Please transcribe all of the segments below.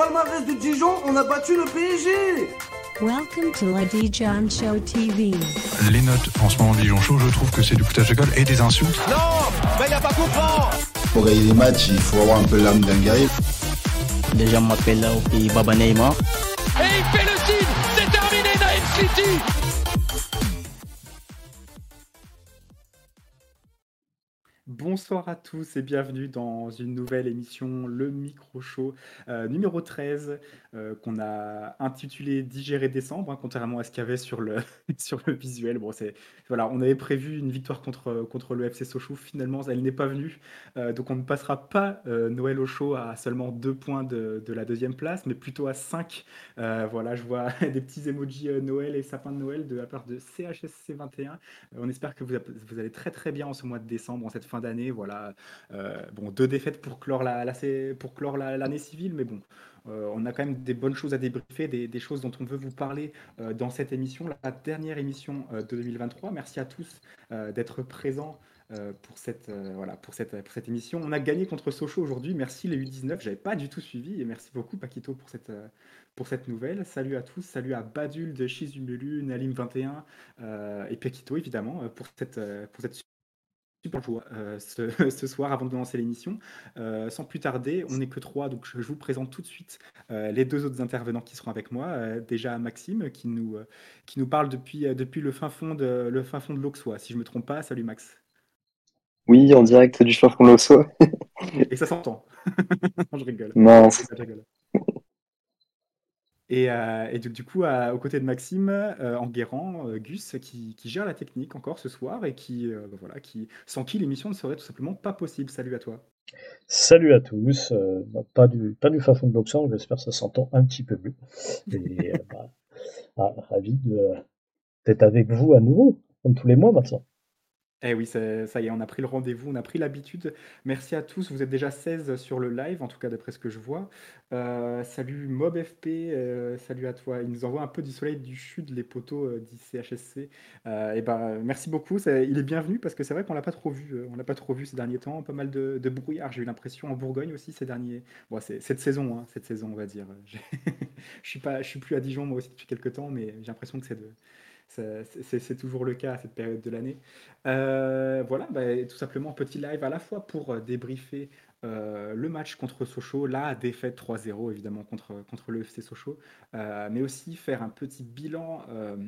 Palmarès de Dijon, on a battu le PSG Welcome to la Dijon Show TV. Les notes en ce moment Dijon Show, je trouve que c'est du foutage de gueule et des insultes. Non Mais il a pas comprendre Pour gagner des matchs, il faut avoir un peu l'âme d'un guerrier. Déjà, m'appelle là au pays Baba Neymar. Et il fait le signe C'est terminé, Naïm City Bonsoir à tous et bienvenue dans une nouvelle émission, le Micro Show euh, numéro 13, euh, qu'on a intitulé Digérer décembre, hein, contrairement à ce qu'il y avait sur le, sur le visuel. Bon, voilà, on avait prévu une victoire contre, contre le FC Sochaux, finalement elle n'est pas venue, euh, donc on ne passera pas Noël au show à seulement deux points de, de la deuxième place, mais plutôt à 5. voilà, je vois des petits emojis Noël et sapin de Noël de la part de CHSC21. on espère que vous, vous allez très très bien en ce mois de décembre, en cette fin d'année. Voilà, euh, bon, deux défaites pour clore la, pour clore l'année civile, mais bon, euh, on a quand même des bonnes choses à débriefer, des, choses dont on veut vous parler euh, dans cette émission, la dernière émission de 2023. Merci à tous d'être présents. pour, cette, voilà, pour, cette, émission. On a gagné contre Sochaux aujourd'hui. Merci les U19. J'avais pas du tout suivi. Et merci beaucoup Paquito pour cette, pour cette nouvelle. Salut à tous. Salut à Badul de Chizumelu, Nalim21 et Paquito évidemment pour cette, pour cette super joie euh, ce, soir avant de lancer l'émission. Euh, sans plus tarder, on n'est que trois, donc je, vous présente tout de suite euh, les deux autres intervenants qui seront avec moi. déjà Maxime qui nous, qui nous parle depuis, depuis le fin fond de le fin fond de l'Auxois, si je me trompe pas. Salut Max. Oui, en direct du fin fond de l'Auxois. Et ça s'entend. je rigole. Non, je rigole. Et, euh, du, coup, aux côtés de Maxime, euh, Enguerrand, euh, Gus, qui, gère la technique encore ce soir et qui, bah voilà, qui, sans qui l'émission ne serait tout simplement pas possible. Salut à toi. Salut à tous. Bah, pas du, pas du fond de l'Oxan, j'espère que ça s'entend un petit peu mieux. Et bah, ah, ravi d'être avec vous à nouveau, comme tous les mois maintenant. Eh oui, ça y est, on a pris le rendez-vous, on a pris l'habitude. Merci à tous, vous êtes déjà 16 sur le live, en tout cas d'après ce que je vois. Euh, salut MobFP, euh, salut à toi. Il nous envoie un peu du soleil du sud, les poteaux euh, d'ICHSC. et ben, merci beaucoup, il est bienvenu parce que c'est vrai qu'on l'a pas trop vu, on l'a pas trop vu ces derniers temps, pas mal de, brouillard, j'ai eu l'impression en Bourgogne aussi ces derniers. Bon, c'est cette saison, hein, cette saison on va dire. je suis suis plus à Dijon moi aussi depuis quelques temps, mais j'ai l'impression que c'est de c'est toujours le cas à cette période de l'année. Euh, voilà, bah, tout simplement petit live à la fois pour euh, débriefer euh, le match contre Sochaux, la défaite 3-0 évidemment contre, contre le FC Sochaux, mais aussi faire un petit bilan,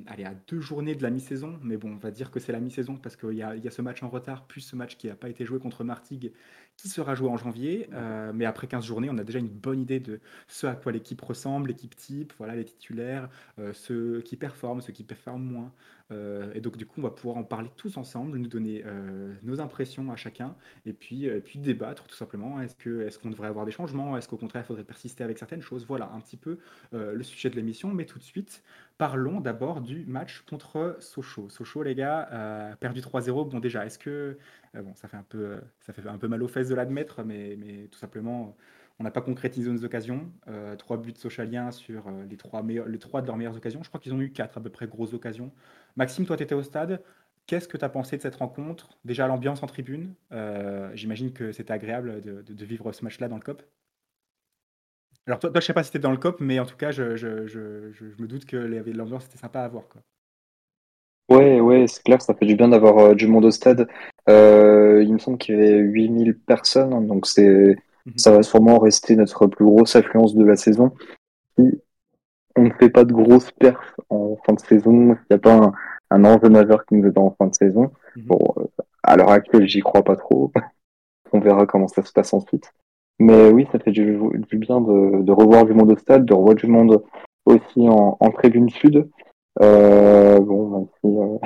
allez, à deux journées de la mi-saison, mais bon, on va dire que c'est la mi-saison parce qu'il y, a, ce match en retard, plus ce match qui n'a pas été joué contre Martigues, qui sera joué en janvier, mais après 15 journées, on a déjà une bonne idée de ce à quoi l'équipe ressemble, l'équipe type, voilà, les titulaires, ceux qui performent, ceux qui performent moins, euh, et donc, du coup, on va pouvoir en parler tous ensemble, nous donner euh, nos impressions à chacun, et puis, euh, puis débattre tout simplement. Est-ce qu'on est qu'on devrait avoir des changements? Est-ce qu'au contraire, il faudrait persister avec certaines choses? Voilà un petit peu le sujet de l'émission. Mais tout de suite, parlons d'abord du match contre Sochaux. Sochaux, les gars, perdu 3-0. Bon, déjà, est-ce que. bon, ça fait, un peu, ça fait un peu mal aux fesses de l'admettre, mais, mais tout simplement. On n'a pas concrétisé nos occasions. trois buts sochaliens sur les, trois les trois de leurs meilleures occasions. Je crois qu'ils ont eu quatre à peu près grosses occasions. Maxime, toi, tu étais au stade. Qu'est-ce que tu as pensé de cette rencontre? Déjà, l'ambiance en tribune. Euh, j'imagine que c'était agréable de, vivre ce match-là dans le COP. Alors, toi, toi je ne sais pas si tu étais dans le COP, mais en tout cas, je, me doute que l'ambiance était sympa à voir. Quoi. Ouais, ouais, c'est clair, ça fait du bien d'avoir euh, du monde au stade. Euh, il me semble qu'il y avait 8000 personnes, hein, donc c'est, mhm. ça va sûrement rester notre plus grosse affluence de la saison on ne fait pas de grosses perfs en fin de saison, il n'y a pas un, un enjeu majeur qui nous attend en fin de saison. Mhm. Bon, euh, à l'heure actuelle, j'y crois pas trop. on verra comment ça se passe ensuite. Mais oui, ça fait du, du bien de, de, revoir du monde au stade, de revoir du monde aussi en, en tribune sud. Euh, bon, euh,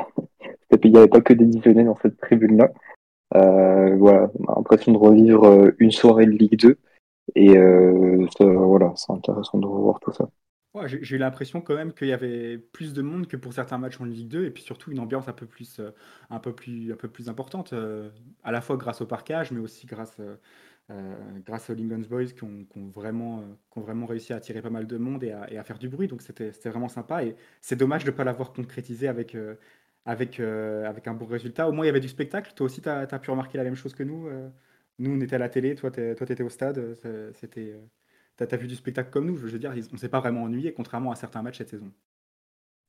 il n'y avait pas que des divisionnaires dans cette tribune-là. Euh, voilà, on a l'impression de revivre euh, une soirée de Ligue 2. Et euh, voilà, c'est intéressant de revoir tout ça j'ai eu l'impression quand même qu'il y avait plus de monde que pour certains matchs en Ligue 2 et puis surtout une ambiance un peu plus, euh, un peu plus, un peu plus importante, euh, à la fois grâce au parquage, mais aussi grâce, euh, grâce aux Lincoln's Boys qui ont, vraiment, qui ont vraiment réussi à attirer pas mal de monde et à, faire du bruit. Donc c'était vraiment sympa et c'est dommage de ne pas l'avoir concrétisé avec, avec, un bon résultat. Au moins il y avait du spectacle. Toi aussi, tu as, pu remarquer la même chose que nous. nous, on était à la télé, toi, tu étais au stade. C'était as, vu du spectacle comme nous. Je veux dire, on s'est pas vraiment ennuyé, contrairement à certains matchs cette saison.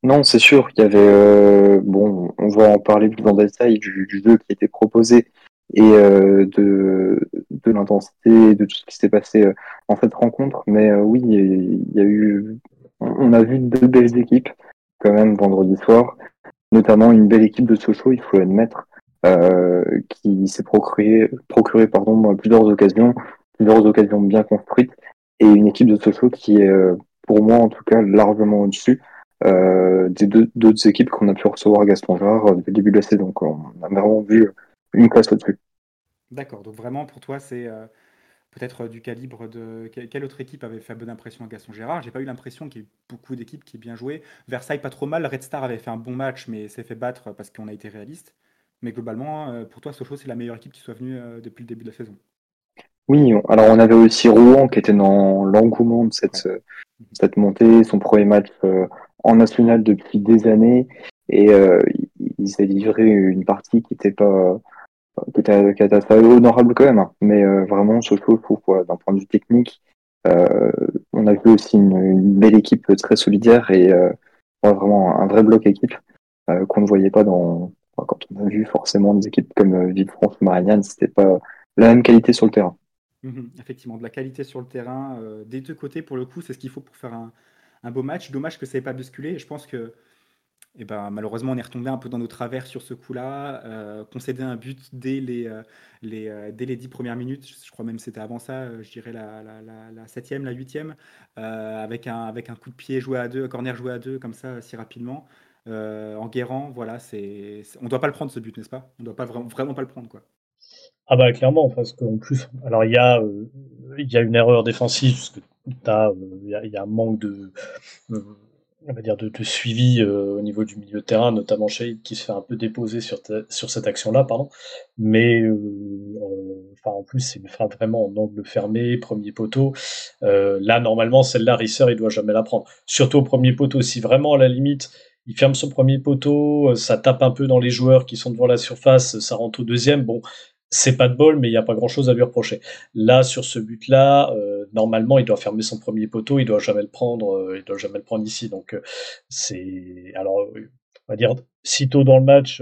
Non, c'est sûr. Il y avait, euh, bon, on va en parler plus en détail du, jeu qui était proposé et euh, de, de l'intensité, de tout ce qui s'est passé euh, en cette rencontre. Mais oui, il y a eu, on a vu deux belles équipes quand même vendredi soir, notamment une belle équipe de Sochaux, il faut l'admettre, qui s'est procuré, procuré pardon, plusieurs occasions, plusieurs occasions bien construites, et une équipe de Sochaux qui est, pour moi en tout cas, largement au-dessus. Euh, des deux d'autres équipes qu'on a pu recevoir à Gaston Jarre depuis le début de la saison. On a vraiment vu une classe au-dessus. D'accord, donc vraiment pour toi c'est euh, peut-être du calibre de... Quelle autre équipe avait fait bonne impression à Gaston Gérard J'ai pas eu l'impression qu'il y ait beaucoup d'équipes qui aient bien joué. Versailles pas trop mal, Red Star avait fait un bon match mais s'est fait battre parce qu'on a été réaliste. Mais globalement, euh, pour toi Sochaux c'est la meilleure équipe qui soit venue depuis le début de la saison. Oui, alors on avait aussi Rouen qui était dans l'engouement de cette, cette montée, son premier match en national depuis des années. Et euh, il s'est livré une partie qui était pas qui était, qui était assez honorable quand même hein. mais euh, vraiment ce je trouve d'un point de vue technique euh, on a vu aussi une, belle équipe très solidaire et euh, vraiment un vrai bloc équipe euh, qu'on ne voyait pas dans quand on a vu forcément des équipes comme Villefranche ou Marignane c'était pas la même qualité sur le terrain mmh effectivement de la qualité sur le terrain des deux côtés pour le coup c'est ce qu'il faut pour faire un beau match. Dommage que ça n'ait pas basculé. je pense que eh ben, malheureusement, on est retombé un peu dans nos travers sur ce coup-là. Euh, concéder un but dès les, euh, les, euh, premières minutes, je crois même c'était avant ça, je dirais la, la, la, la septième, la huitième, avec, un, coup de pied joué à deux, un corner joué à deux, comme ça, si rapidement. en guérant, voilà, c'est, on ne doit pas le prendre ce but, n'est-ce pas? On ne doit pas vraiment pas le prendre. quoi. Ah bah clairement, parce qu'en plus, alors il y a, il y a une erreur défensive, parce que il y, y, a un manque de, on va dire de, de suivi euh, au niveau du milieu de terrain, notamment Shade qui se fait un peu déposer sur, sur cette action-là, pardon. Mais euh, euh, enfin en plus c'est une frappe vraiment en angle fermé, premier poteau. là normalement celle-là Risser il doit jamais la prendre. Surtout au premier poteau, si vraiment à la limite il ferme son premier poteau, ça tape un peu dans les joueurs qui sont devant la surface, ça rentre au deuxième. Bon, c'est pas de bol, mais il n'y a pas grand chose à lui reprocher. Là, sur ce but-là, euh, normalement, il doit fermer son premier poteau, il doit jamais le prendre, euh, il doit jamais le prendre ici. Donc, euh, c'est, alors, on va dire, sitôt dans le match,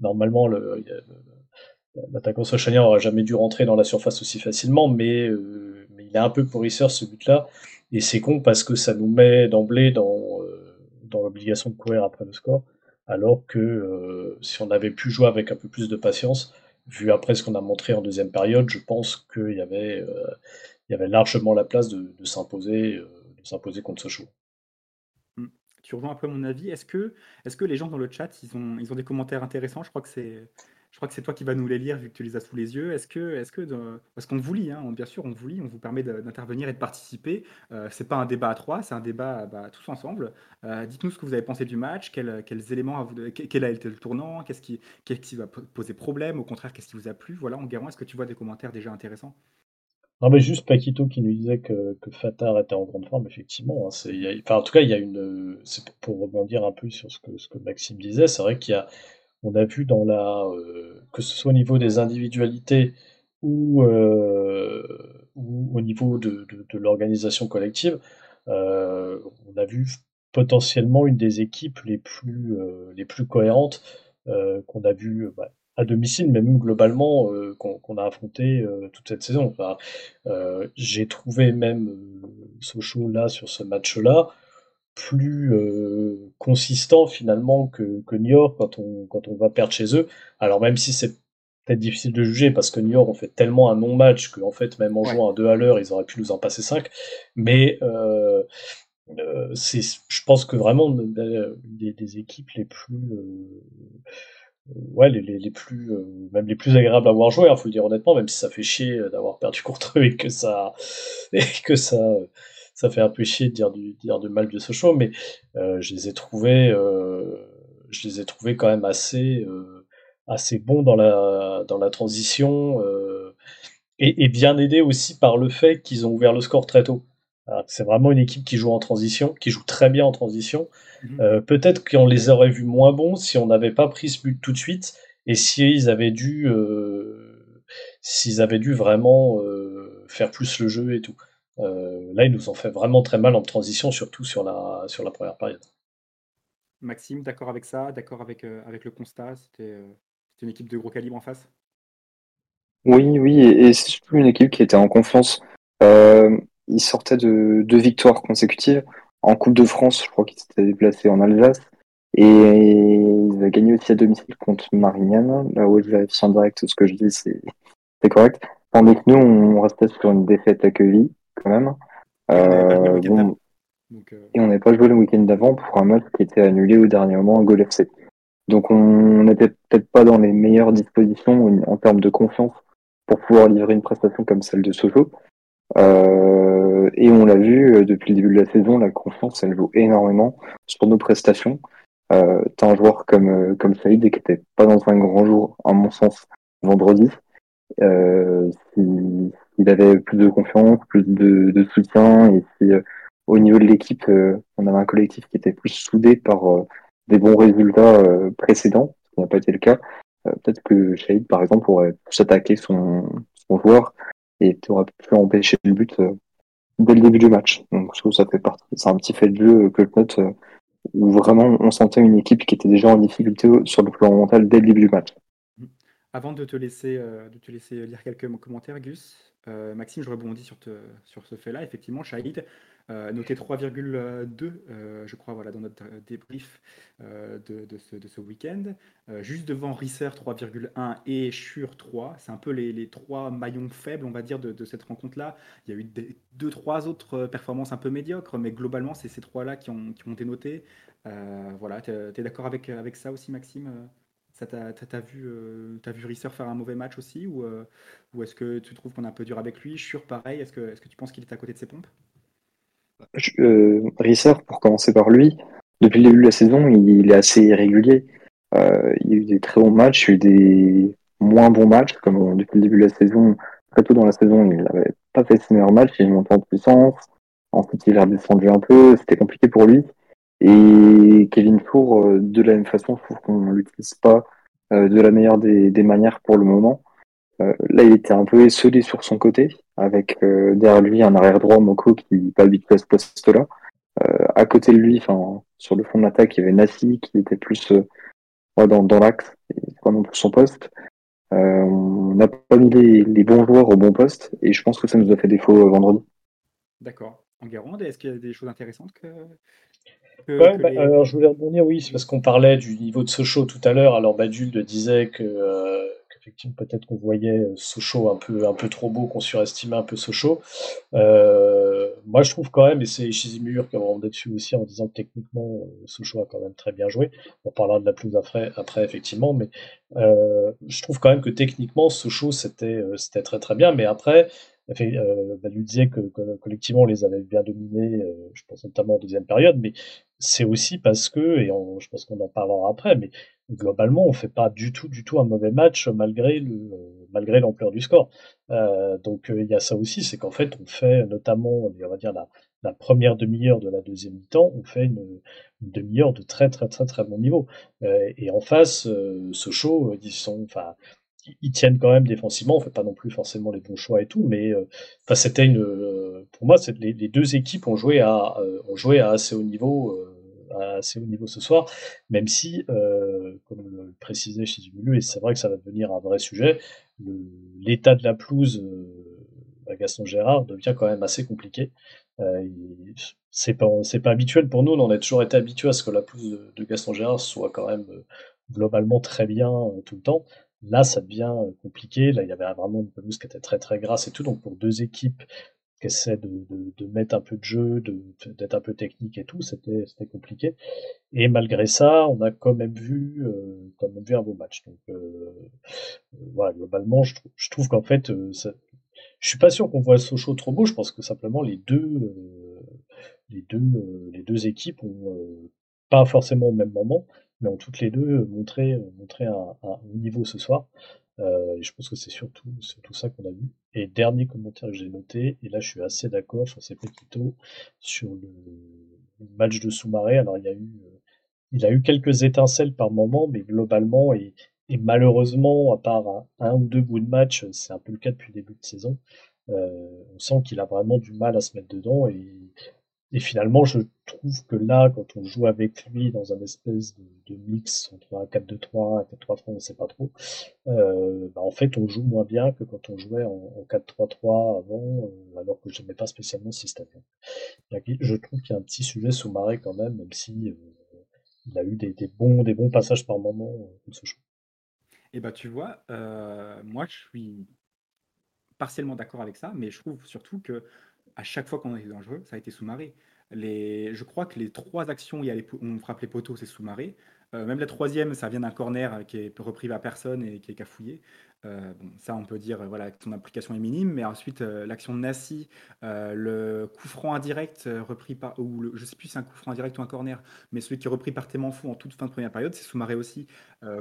normalement, le, l'attaquant sochalien aurait jamais dû rentrer dans la surface aussi facilement, mais, mais il est un peu pourrisseur ce but-là, et c'est con parce que ça nous met d'emblée dans, dans l'obligation de courir après le score, alors que si on avait pu jouer avec un peu plus de patience, vu après ce qu'on a montré en deuxième période, je pense qu'il y avait, euh, il y avait largement la place de, de s'imposer, euh, contre Sochaux. Mmh. Tu rejoins un peu mon avis. Est-ce que, est-ce que les gens dans le chat, ils ont, ils ont des commentaires intéressants? Je crois que c'est, je crois que c'est toi qui vas nous les lire vu que tu les as sous les yeux. Est-ce que, est-ce que, parce qu'on vous lit, hein, bien sûr, on vous lit, on vous permet d'intervenir et de participer. Euh, c'est pas un débat à trois, c'est un débat bah, tous ensemble. Euh, dites-nous ce que vous avez pensé du match, quels, quels éléments, quel a été le tournant, qu'est-ce qui, va poser problème, au contraire, qu'est-ce qui vous a plu. Voilà, en est-ce que tu vois des commentaires déjà intéressants? Non, mais juste Paquito qui nous disait que, que Fatar était en grande forme, effectivement. Hein, enfin, en tout cas, il y a une. C'est pour rebondir un peu sur ce que Maxime disait, c'est vrai qu'il y a, on a vu dans la, euh, que ce soit au niveau des individualités ou, euh, au niveau de, l'organisation collective, euh, on a vu potentiellement une des équipes les plus, cohérentes qu'on a vu bah, à domicile, mais même globalement qu'on a affronté toute cette saison. J'ai trouvé même Sochaux là sur ce match-là plus euh, consistant finalement que, que York quand on, quand on va perdre chez eux. Alors même si c'est peut-être difficile de juger parce que New York ont fait tellement un non-match qu'en fait même en jouant à deux à l'heure ils auraient pu nous en passer cinq. Mais euh, euh, c'est, je pense que vraiment des, des équipes les plus ouais, les, les, les plus, même les plus agréables à voir jouer, il hein, faut le dire honnêtement, même si ça fait chier d'avoir perdu contre eux et que ça, et que ça, ça fait un peu chier de dire du, dire du mal de Sochaux, mais euh, je les ai trouvés, euh, je les ai trouvés quand même assez, euh, assez bons dans la, dans la transition et, et, bien aidés aussi par le fait qu'ils ont ouvert le score très tôt. C'est vraiment une équipe qui joue en transition, qui joue très bien en transition. Mhm. Euh, Peut-être qu'on les aurait vus moins bons si on n'avait pas pris ce but tout de suite et s'ils avaient dû, s'ils avaient dû vraiment faire plus le jeu et tout. Là, ils nous ont fait vraiment très mal en transition, surtout sur la, sur la première période. Maxime, d'accord avec ça D'accord avec, avec le constat C'était une équipe de gros calibre en face? Oui, oui, et, c'est surtout une équipe qui était en confiance. Euh, ils sortaient de deux victoires consécutives. En Coupe de France, je crois qu'ils s'étaient déplacés en Alsace. Et ils avaient gagné aussi à domicile contre Marignane. Là où je vérifie en direct ce que je dis, c'est correct. Tandis que nous, on restait sur une défaite accueillie, quand même. Euh, bon, et on n'avait pas joué le week-end d'avant pour un match qui était annulé au dernier moment à Gol FC. Donc on n'était peut-être pas dans les meilleures dispositions en termes de confiance pour pouvoir livrer une prestation comme celle de Sochaux. Euh, et on l'a vu euh, depuis le début de la saison, la confiance elle joue énormément sur nos prestations. Euh, T'as un joueur comme euh, comme Saïd qui était pas dans un grand jour, à mon sens, vendredi. Euh, s'il avait plus de confiance, plus de, soutien, et si au niveau de l'équipe, on avait un collectif qui était plus soudé par des bons résultats précédents, ce qui n'a pas été le cas. Peut-être que Shahid, par exemple, pourrait s'attaquer son, son joueur et tu aurais pu empêcher le but euh, dès le début du match. Donc ça fait partie, c'est un petit fait de jeu que je note euh, où vraiment on sentait une équipe qui était déjà en difficulté sur le plan mental dès le début du match. Avant de te laisser, euh, de te laisser lire quelques commentaires, Gus, Maxime, je rebondis sur, ce fait-là. Effectivement, Shahid, euh, noté 3,2, euh, je crois, voilà, dans notre euh, débrief de, ce, week-end. juste devant Risser 3,1 et Schur 3. C'est un peu les, trois maillons faibles, on va dire, de, cette rencontre-là. Il y a eu deux, trois autres performances un peu médiocres, mais globalement, c'est ces trois-là qui ont, été notés. voilà, tu es, d'accord avec ça aussi, Maxime T'as vu, vu Risser faire un mauvais match aussi Ou, ou est-ce que tu trouves qu'on est un peu dur avec lui Schur, pareil. Est-ce que, tu penses qu'il est à côté de ses pompes? Euh, Risser, pour commencer par lui, depuis le début de la saison, il, est assez irrégulier. Euh, il a eu des très bons matchs, il a eu des moins bons matchs, comme depuis le début de la saison, très tôt dans la saison, il n'avait pas fait ses meilleurs matchs, il est monté en puissance, ensuite il a redescendu un peu, c'était compliqué pour lui. Et Kevin Four, euh, de la même façon, je trouve qu'on l'utilise pas euh, de la meilleure des, manières pour le moment. Euh, là, il était un peu esselé sur son côté, avec derrière lui un arrière droit, Moko, qui pas habitué à ce poste-là. À côté de lui, sur le fond de l'attaque, il y avait Nassi qui était plus dans, dans l'axe, pas non plus son poste. on n'a pas mis les, bons joueurs au bon poste, et je pense que ça nous a fait défaut vendredi. D'accord. En Guérande, est-ce qu'il y a des choses intéressantes que, bah, alors je voulais rebondir, oui, c'est parce qu'on parlait du niveau de Sochaux tout à l'heure. Alors Badulde disait que effectivement, peut-être qu'on voyait euh, Sochaux un peu, un peu trop beau, qu'on surestimait un peu Sochaux. Euh, moi, je trouve quand même, et c'est Chizimur qui a rendu dessus aussi en disant que techniquement, euh, Sochaux a quand même très bien joué. On parlera de la plus après, après effectivement, mais euh, je trouve quand même que techniquement, Sochaux, c'était euh, c'était très très bien. Mais après, euh, bah, lui disait que, que, collectivement on les avait bien dominés, je pense notamment en deuxième période, mais c'est aussi parce que, et je pense qu'on en parlera après, mais globalement, on fait pas du tout, du tout un mauvais match malgré malgré l'ampleur du score. Euh, donc euh, il y a ça aussi, c'est qu'en fait, on fait notamment, on va dire la, première demi-heure de la deuxième mi-temps, on fait une, demi-heure de très très très très bon niveau. Euh, et en face, euh, Sochaux, ils sont, enfin, ils tiennent quand même défensivement. On fait pas non plus forcément les bons choix et tout, mais enfin c'était une, pour moi, les, les, deux équipes ont joué à, ont joué à assez haut niveau assez haut niveau ce soir, même si, euh, comme le précisait chez Zumulu, et c'est vrai que ça va devenir un vrai sujet, l'état de la pelouse euh, à Gaston Gérard devient quand même assez compliqué. Euh, c'est pas, pas habituel pour nous, on a toujours été habitué à ce que la pelouse de, Gaston Gérard soit quand même globalement très bien tout le temps. Là, ça devient compliqué. Là, il y avait vraiment une pelouse qui était très très grasse et tout. Donc, pour deux équipes qui essaie de, mettre un peu de jeu, d'être un peu technique et tout, c'était c'était Et malgré ça, on a quand même vu euh, quand même vu un beau match. Donc euh, euh voilà, globalement, je, je trouve qu'en fait, euh, ça, je suis pas sûr qu'on voit Sochaux trop beau. Je pense que simplement les deux euh, les deux les deux équipes ont pas forcément au même moment, mais ont toutes les deux montré montré un, un niveau ce soir. Euh, et je pense que c'est surtout, ça qu'on a vu. Et dernier commentaire que j'ai noté, et là je suis assez d'accord sur ces petits sur le, match de sous-marin. Alors il y a eu, euh, il a eu quelques étincelles par moment, mais globalement et, et malheureusement, à part un, ou deux bouts de match, c'est un peu le cas depuis le début de saison. on sent qu'il a vraiment du mal à se mettre dedans et et finalement, je trouve que là, quand on joue avec lui dans un espèce de, de mix entre un 4-2-3, un 4-3-3, on ne sait pas trop, euh, bah en fait, on joue moins bien que quand on jouait en, en 4-3-3 avant, euh, alors que je n'aimais pas spécialement ce système. Je trouve qu'il y a un petit sujet sous marée quand même, même si euh, il a eu des, des, bons, des bons passages par moment euh, ce choix. Et bah tu vois, moi je suis partiellement d'accord avec ça, mais je trouve surtout que à chaque fois qu'on a été dangereux, ça a été sous-maré. Les, je crois que les trois actions où il y a on frappe les poteaux, c'est sous-maré. Euh, même la troisième, ça vient d'un corner qui est repris par personne et qui est cafouillé. Euh, ça, on peut dire voilà, que son application est minime, mais ensuite, euh, l'action de Nassi, le coup franc indirect repris par. ou je sais plus si c'est un coup franc indirect ou un corner, mais celui qui est repris par Témanfou en toute fin de première période, c'est sous-maré aussi.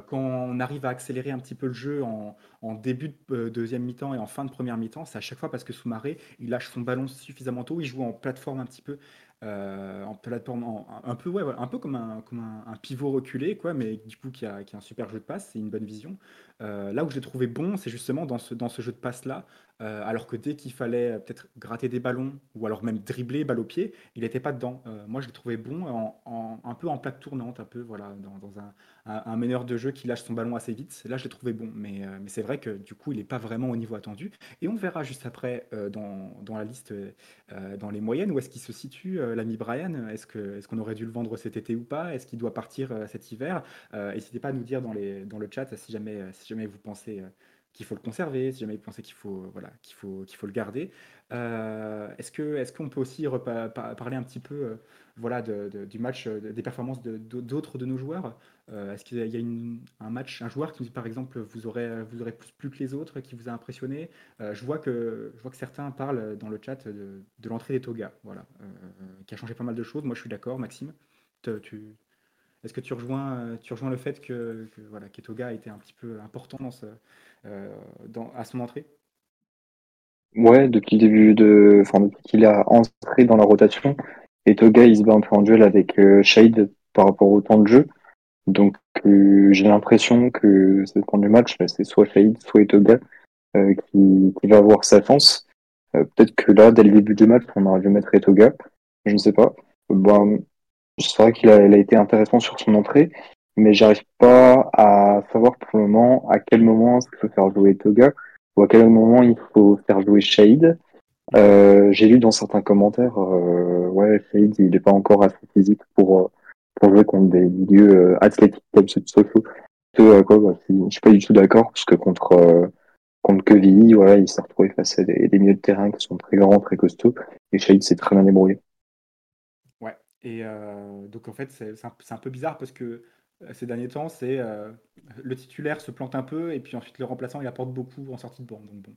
quand on arrive à accélérer un petit peu le jeu en, en début de deuxième mi-temps et en fin de première mi-temps, c'est à chaque fois parce que sous-maré, il lâche son ballon suffisamment tôt, il joue en plateforme un petit peu. Euh, en plateforme, un peu, ouais, un peu comme un, comme un, pivot reculé, quoi, mais du coup qui a, qui a un super jeu de passe, c'est une bonne vision. Euh, là où je l'ai trouvé bon, c'est justement dans ce, jeu de passe-là, euh, alors que dès qu'il fallait peut-être gratter des ballons ou alors même dribbler balle au pied, il n'était pas dedans. moi, je l'ai trouvé bon en, un peu en plaque tournante, un peu voilà, dans, un, meneur de jeu qui lâche son ballon assez vite. Là, je l'ai trouvé bon, mais, c'est vrai que du coup, il n'est pas vraiment au niveau attendu. Et on verra juste après dans, la liste, dans les moyennes, où est-ce qu'il se situe l'ami Brian? Est-ce qu'on aurait dû le vendre cet été ou pas? Est-ce qu'il doit partir cet hiver? N'hésitez pas à nous dire dans, le chat si jamais, jamais vous pensez qu'il faut le conserver, si jamais vous pensez qu'il faut, voilà, qu'il faut, qu'il faut le garder. est-ce, que, est-ce qu'on peut aussi parler un petit peu voilà, du match, des performances d'autres de, nos joueurs? Est-ce qu'il y a un match, un joueur qui, par exemple, vous aurez, vous aurez plus, que les autres, qui vous a impressionné? Je, vois que, je vois que certains parlent dans le chat de, l'entrée des Toga, voilà, qui a changé pas mal de choses. Moi, je suis d'accord, Maxime. Est-ce que tu rejoins, tu rejoins le fait que, que voilà, a été un petit peu important dans, à son entrée? Ouais, depuis le début de, enfin depuis qu'il a entré dans la rotation, et Toga il se bat un peu en duel avec euh, Shade par rapport au temps de jeu. Donc euh, j'ai l'impression que ça dépend du match, c'est soit Shade, soit Toga euh, qui, va avoir sa chance. Euh, peut-être que là, dès le début du match, on aurait dû mettre Etoga. Je ne sais pas. C'est vrai qu'il a, été intéressant sur son entrée, mais j'arrive pas à savoir pour le moment à quel moment il faut faire jouer Toga ou à quel moment il faut faire jouer Shade. Euh, j'ai lu dans certains commentaires, euh, ouais, Shade, il n'est pas encore assez physique pour, euh, pour jouer contre des milieux athlétiques comme ceux de Sochaux. Je suis pas du tout d'accord, parce que contre, contre il s'est retrouvé face à des, des, milieux de terrain qui sont très grands, très costauds, et Shade s'est très bien débrouillé. Et donc en fait, c'est un, un, peu bizarre parce que ces derniers temps, c'est le titulaire se plante un peu, et puis ensuite le remplaçant, il apporte beaucoup en sortie de banc. Donc bon.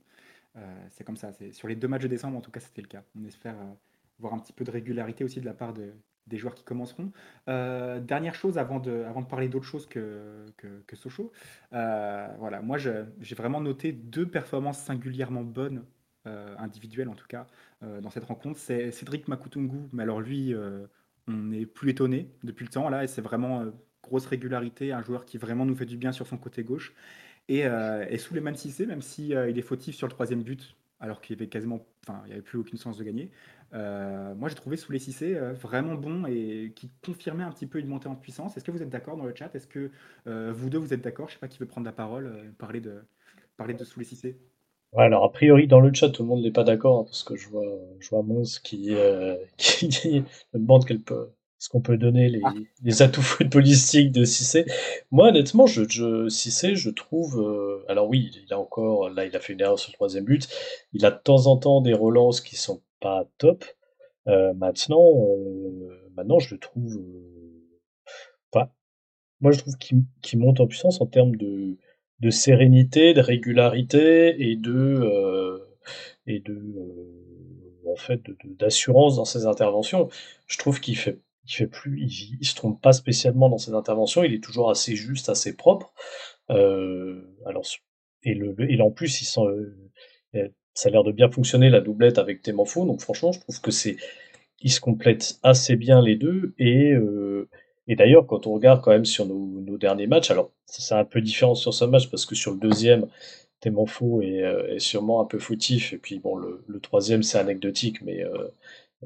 Euh, c'est comme ça. Sur les deux matchs de décembre, en tout cas, c'était le cas. On espère euh, voir un petit peu de régularité aussi de la part de, des joueurs qui commenceront. Euh, dernière chose avant de, avant de parler d'autre chose que, que, Sochaux. voilà, moi j'ai vraiment noté deux performances singulièrement bonnes, individuelles en tout cas, dans cette rencontre. C'est Cédric Makutungu, mais alors lui, on n'est plus étonné depuis le temps là, et c'est vraiment grosse régularité, un joueur qui vraiment nous fait du bien sur son côté gauche. Et, euh, et Souleymane Cissé, même si euh, il est fautif sur le troisième but, alors qu'il avait quasiment, enfin, il n'y avait plus aucune chance de gagner. Euh, moi, j'ai trouvé Souley Cissé euh, vraiment bon et qui confirmait un petit peu une montée en puissance. Est-ce que vous êtes d'accord dans le chat? Est-ce que vous deux, vous êtes d'accord? Je sais pas qui veut prendre la parole, parler de, parler de Souley Cissé. Ouais, alors a priori dans le chat tout le monde n'est pas d'accord hein, parce que je vois je vois Mons qui, qui me demande quelle peut est-ce qu'on peut donner les, ah. les, atouts footballistiques de Cissé Moi, honnêtement, je, je, Cissé, je trouve. Euh, alors, oui, il a encore. Là, il a fait une erreur sur le troisième but. Il a de temps en temps des relances qui sont pas top. Euh, maintenant, euh, maintenant, je le trouve. pas. Moi, je trouve qu'il monte en puissance en termes de, de sérénité, de régularité et de. et de en fait d'assurance dans ses interventions. Je trouve qu'il fait il fait plus, il, il, se trompe pas spécialement dans ses interventions, il est toujours assez juste, assez propre. Euh, alors, et, le, et en plus, il sent, euh, ça a l'air de bien fonctionner la doublette avec Temanfo, donc franchement, je trouve que c'est, ils se complètent assez bien les deux. Et, euh, et d'ailleurs, quand on regarde quand même sur nos, nos derniers matchs, alors c'est un peu différent sur ce match parce que sur le deuxième, tellement faux et, et, sûrement un peu fautif. Et puis bon, le, le troisième c'est anecdotique, mais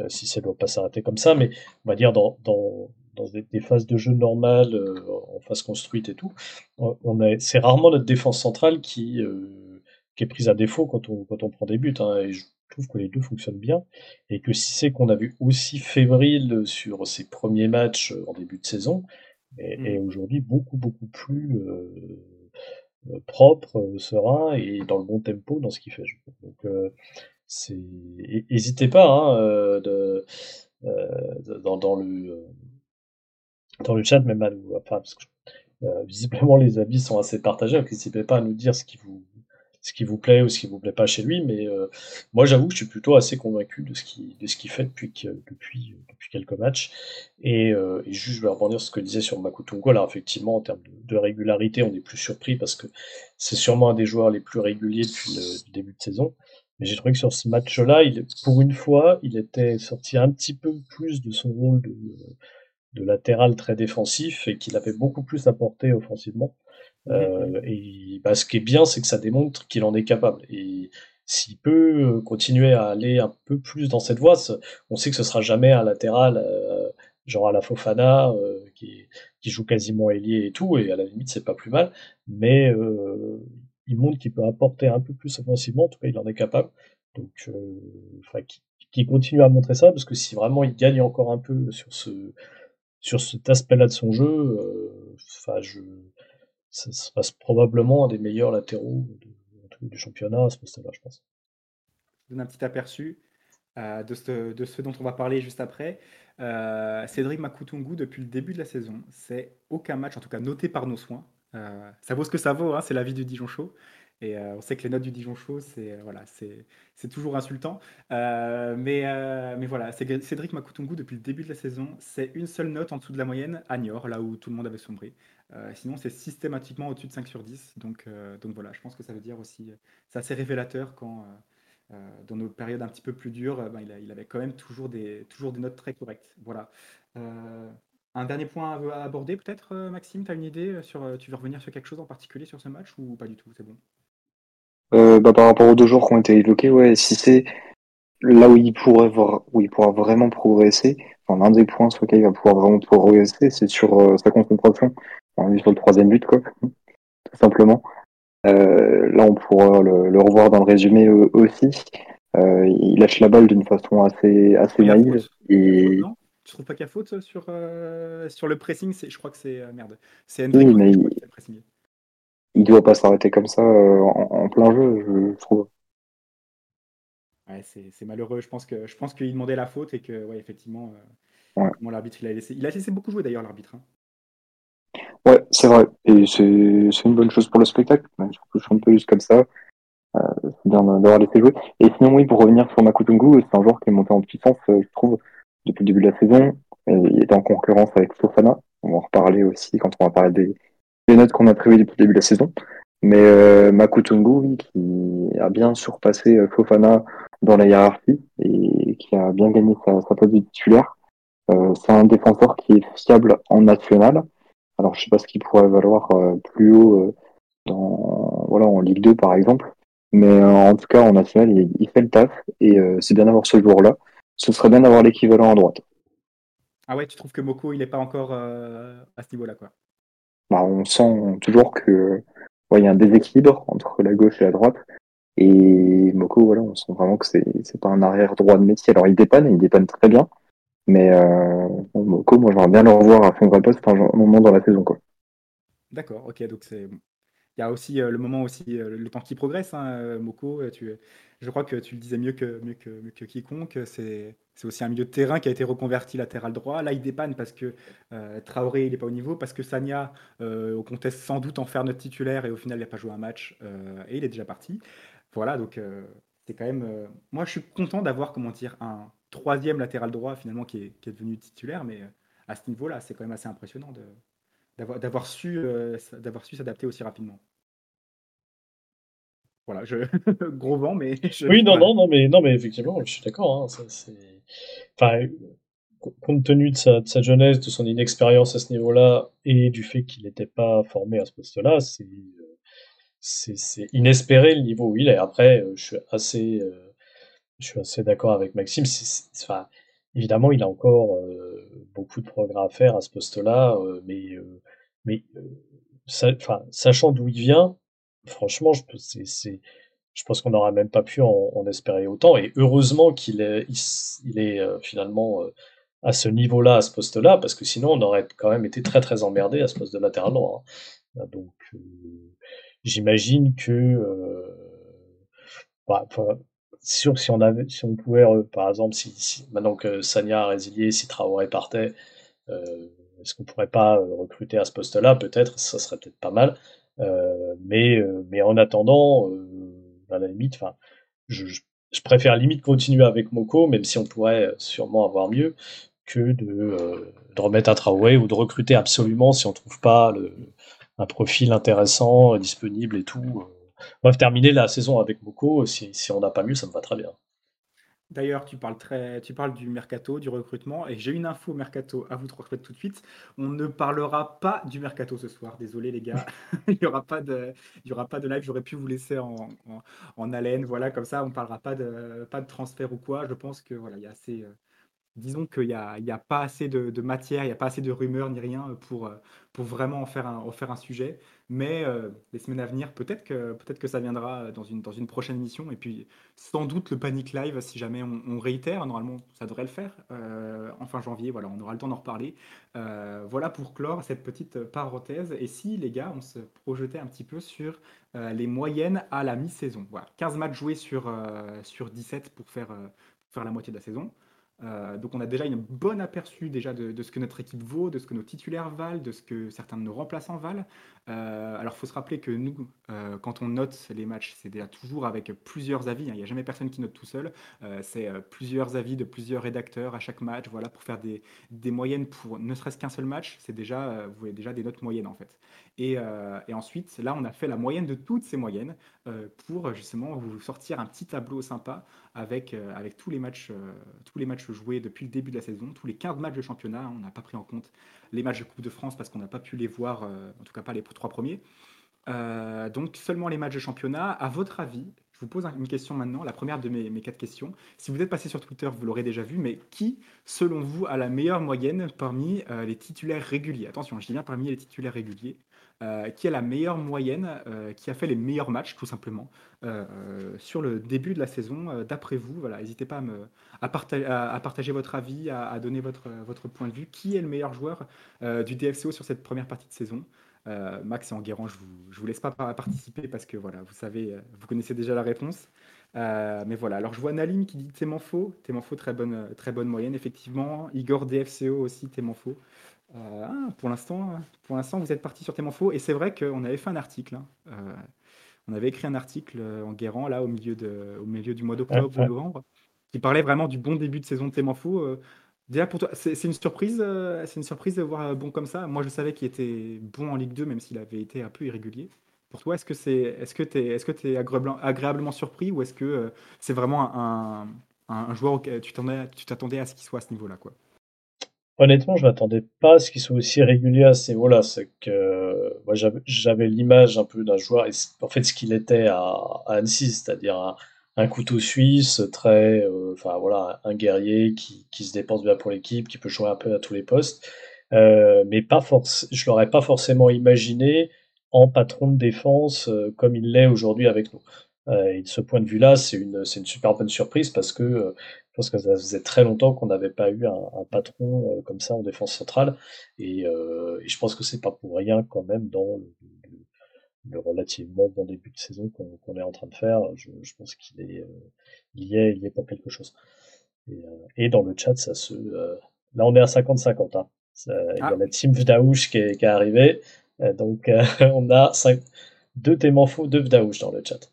si ça ne doit pas s'arrêter comme ça. Mais on va dire dans, dans, dans des, phases de jeu normales, en phase construite et tout, on a, c'est rarement notre défense centrale qui, qui est prise à défaut quand on, quand on prend des buts. Hein, et je trouve que les deux fonctionnent bien. Et que si c'est qu'on a vu aussi fébrile sur ses premiers matchs en début de saison, et, mmh. aujourd'hui beaucoup, beaucoup plus euh, propre, serein et dans le bon tempo dans ce qu'il fait. Donc, euh, c'est n'hésitez pas hein, de, dans, dans, le dans le chat même à nous enfin, parce que, visiblement les avis sont assez partagés n'hésitez pas à nous dire ce qui vous ce qui vous plaît ou ce qui vous plaît pas chez lui, mais euh, moi j'avoue que je suis plutôt assez convaincu de ce qu'il fait depuis quelques matchs. Et, euh, et, juste je vais rebondir sur ce que disait sur Makutungo. Alors effectivement en termes de, régularité, on est plus surpris parce que c'est sûrement un des joueurs les plus réguliers depuis le début de saison. Mais j'ai trouvé que sur ce match-là, pour une fois, il était sorti un petit peu plus de son rôle de, de latéral très défensif et qu'il avait beaucoup plus apporté offensivement. Euh, et bah, ce qui est bien, c'est que ça démontre qu'il en est capable. Et s'il peut euh, continuer à aller un peu plus dans cette voie, on sait que ce sera jamais un latéral, euh, genre à la Fofana, qui, qui, joue quasiment ailier et tout, et à la limite, c'est pas plus mal. Mais il montre qu'il peut apporter un peu plus offensivement, en tout cas, il en est capable. Donc, qui continue à montrer ça, parce que si vraiment il gagne encore un peu sur ce sur cet aspect-là de son jeu, enfin, je ça passe probablement un des meilleurs latéraux du championnat à ce poste-là, je pense. Je donne un petit aperçu euh, de, ce, dont on va parler juste après. Euh, Cédric Makutungu, depuis le début de la saison, c'est aucun match, en tout cas noté par nos soins. Euh, ça vaut ce que ça vaut, hein, c'est la vie du Dijon Show. Et on sait que les notes du Dijon Show, c'est voilà, c'est toujours insultant. mais, mais voilà, Cédric Makutungu, depuis le début de la saison, c'est une seule note en dessous de la moyenne à Niort, là où tout le monde avait sombré. Euh, sinon, c'est systématiquement au-dessus de 5 sur 10. Donc, euh, donc voilà, je pense que ça veut dire aussi, c'est assez révélateur quand, euh, dans nos périodes un petit peu plus dures, ben, il, avait quand même toujours des, toujours des notes très correctes. Voilà. un dernier point à, aborder, peut-être, Maxime, tu as une idée sur, Tu veux revenir sur quelque chose en particulier sur ce match ou pas du tout? C'est bon bah, Par rapport aux deux jours qui ont été évoqués, ouais, si c'est là où il pourrait voir, où il pourra vraiment progresser, enfin, l'un des points sur lesquels il va pouvoir vraiment progresser, c'est sur sa concentration on est sur le troisième but, quoi, tout simplement. Euh, là, on pourra le, revoir dans le résumé euh, aussi. Euh, il lâche la balle d'une façon assez, assez naïve. Et... Non? Tu trouves pas qu'il y a faute sur, sur le pressing? Je crois que c'est. merde. C'est Hendrik oui, mais il... il doit pas s'arrêter comme ça en, plein jeu, je, trouve. Ouais, c'est malheureux. Je pense que je pense qu'il demandait la faute et que, ouais, effectivement, l'arbitre il a laissé. Il a laissé beaucoup jouer d'ailleurs l'arbitre. Hein. Ouais, c'est vrai. Et c'est une bonne chose pour le spectacle. Je suis un peu juste comme ça. Euh, c'est bien d'avoir laissé jouer. Et sinon, oui, pour revenir sur Makutungu, c'est un joueur qui est monté en puissance, euh, je trouve, depuis le début de la saison. il est en concurrence avec Sofana. On va en reparler aussi quand on va parler des, notes qu'on a prévues depuis le début de la saison. Mais euh, Makutungu, oui, qui a bien surpassé euh, Fofana dans la hiérarchie et qui a bien gagné sa, sa place de titulaire. Euh, c'est un défenseur qui est fiable en national. Alors, je sais pas ce qu'il pourrait valoir plus haut dans, voilà, en Ligue 2, par exemple. Mais en tout cas, en national, il, fait le taf et c'est bien d'avoir ce jour-là. Ce serait bien d'avoir l'équivalent à droite. Ah ouais, tu trouves que Moko, il n'est pas encore à ce niveau-là, quoi bah, On sent toujours que il y a un déséquilibre entre la gauche et la droite. Et Moko, voilà, on sent vraiment que c'est, c'est pas un arrière droit de métier. Alors il dépanne, il dépanne très bien, mais euh, Moko, moi j'aimerais bien le revoir à son vrai poste à un moment dans la saison. D'accord, ok, donc c'est. Il y a aussi euh, le moment aussi, euh, le temps qui progresse, hein, euh, Moko. Je crois que tu le disais mieux que, mieux que, quiconque. C'est, aussi un milieu de terrain qui a été reconverti latéral droit. Là, il dépanne parce que Traoré, il n'est pas au niveau, parce que Sanya, on conteste sans doute en faire notre titulaire et au final, il n'a pas joué un match et il est déjà parti. Voilà, donc c'est quand même. moi, je suis content d'avoir, comment dire, un, troisième latéral droit finalement qui est, qui est devenu titulaire, mais à ce niveau-là, c'est quand même assez impressionnant d'avoir su d'avoir su s'adapter aussi rapidement. Voilà, je... gros vent, mais oui, non, non, non, mais non, mais effectivement, je suis d'accord. Hein, enfin, compte tenu de sa, de sa, jeunesse, de son inexpérience à ce niveau-là et du fait qu'il n'était pas formé à ce poste-là, c'est c'est inespéré le niveau où il est. Après, je suis assez, je suis assez d'accord avec Maxime. enfin, évidemment, il a encore beaucoup de progrès à faire à ce poste-là, mais, mais enfin, sachant d'où il vient, franchement, je, je pense qu'on n'aurait même pas pu en, espérer autant. Et heureusement qu'il est, est finalement à ce niveau-là, à ce poste-là, parce que sinon on aurait quand même été très très emmerdé à ce poste de latéral droit. Hein. Donc j'imagine que bah, si, si, on si on pouvait, par exemple, si, maintenant que Sanya a résilié, si Traoré partait, est-ce qu'on pourrait pas recruter à ce poste-là? Peut-être, ça serait peut-être pas mal. Mais, mais en attendant, à la limite, enfin, je, préfère limite continuer avec Moko, même si on pourrait sûrement avoir mieux, que de, de remettre un Traoré ou de recruter absolument si on trouve pas un profil intéressant, disponible et tout. Bref, terminer la saison avec Moko, si, si on n'a pas mieux, ça me va très bien. D'ailleurs, tu parles très, tu parles du mercato, du recrutement, et j'ai une info mercato à vous transmettre tout de suite. On ne parlera pas du mercato ce soir. Désolé les gars, il n'y aura pas de, il y aura pas de live. J'aurais pu vous laisser en, en, haleine, voilà, comme ça, on parlera pas de, pas de transfert ou quoi. Je pense que voilà, il y a assez, euh, disons qu'il n'y a, a, pas assez de, matière, il n'y a pas assez de rumeurs ni rien pour, euh, pour vraiment en faire un, en faire un sujet. Mais euh, les semaines à venir, peut-être que, peut que ça viendra dans une, dans une prochaine émission. Et puis, sans doute, le Panic Live, si jamais on, réitère, normalement, ça devrait le faire. Euh, en fin janvier, voilà, on aura le temps d'en reparler. voilà pour clore cette petite parenthèse. Et si, les gars, on se projetait un petit peu sur les moyennes à la mi-saison. Voilà, 15 matchs joués sur, sur 17 pour faire, pour faire la moitié de la saison. Euh, donc on a déjà une bonne aperçu déjà de, ce que notre équipe vaut, de ce que nos titulaires valent, de ce que certains de nos remplaçants valent. Euh, alors il faut se rappeler que nous, euh, quand on note les matchs, c'est déjà toujours avec plusieurs avis. Hein. Il n'y a jamais personne qui note tout seul. c'est plusieurs avis de plusieurs rédacteurs à chaque match, voilà, pour faire des, moyennes pour ne serait-ce qu'un seul match. C'est déjà, vous voyez déjà des notes moyennes en fait. Et, ensuite, là, on a fait la moyenne de toutes ces moyennes pour justement vous sortir un petit tableau sympa avec, avec tous, les matchs, tous les matchs joués depuis le début de la saison, tous les 15 matchs de championnat. On n'a pas pris en compte les matchs de Coupe de France parce qu'on n'a pas pu les voir, en tout cas pas les trois premiers. donc seulement les matchs de championnat. À votre avis, je vous pose une question maintenant, la première de mes, quatre questions. Si vous êtes passé sur Twitter, vous l'aurez déjà vu, mais qui, selon vous, a la meilleure moyenne parmi les titulaires réguliers? Attention, je dis bien parmi les titulaires réguliers. Euh, qui a la meilleure moyenne, euh, qui a fait les meilleurs matchs tout simplement euh, sur le début de la saison, d'après vous. Voilà, n'hésitez pas à, me, partager votre avis, à, donner votre, point de vue. Qui est le meilleur joueur du DFCO sur cette première partie de saison? Max et Enguerrand, je vous, vous laisse pas participer parce que voilà, vous savez, vous connaissez déjà la réponse. mais voilà, alors je vois Nalim qui dit Témanfo, Témanfo très bonne, très bonne moyenne, effectivement. Igor DFCO aussi, Témanfo. Euh, ah, pour l'instant, pour l'instant, vous êtes parti sur Témanfo et c'est vrai qu'on avait fait un article. Hein. Euh, on avait écrit un article en guérant là au milieu de, au milieu du mois d'octobre ou novembre, qui parlait vraiment du bon début de saison de Témanfo. Euh, déjà pour toi, c'est une surprise, c'est une surprise de voir bon comme ça. Moi, je savais qu'il était bon en Ligue 2, même s'il avait été un peu irrégulier. Pour toi, est-ce que c'est, est-ce que t'es, est-ce que es agréablement, agréablement surpris ou est-ce que c'est vraiment un, un, un joueur auquel tu t'attendais à ce qu'il soit à ce niveau-là, quoi? Honnêtement, je m'attendais pas à ce qu'il soit aussi régulier à ces niveaux-là. C'est que moi, j'avais l'image un peu d'un joueur, en fait, ce qu'il était à, Annecy, c'est-à-dire un, couteau suisse, très, euh, enfin voilà, un guerrier qui, se dépense bien pour l'équipe, qui peut jouer un peu à tous les postes, euh, mais pas force, je l'aurais pas forcément imaginé en patron de défense euh, comme il l'est aujourd'hui avec nous. Et de ce point de vue-là, c'est une, c'est une super bonne surprise parce que pense que ça faisait très longtemps qu'on n'avait pas eu un, patron euh, comme ça en défense centrale. Euh, et, je pense que c'est pas pour rien quand même dans le, relativement bon début de saison qu'on est en train de faire. Je, pense qu'il est, euh, il y est, il est pour quelque chose. Et, dans le chat, ça se, là on est à 50-50. Hein. Il y a ah. la team Vdaouch qui est, qui est arrivée. donc on a cinq, deux Témanfo, deux Vdaouch dans le chat.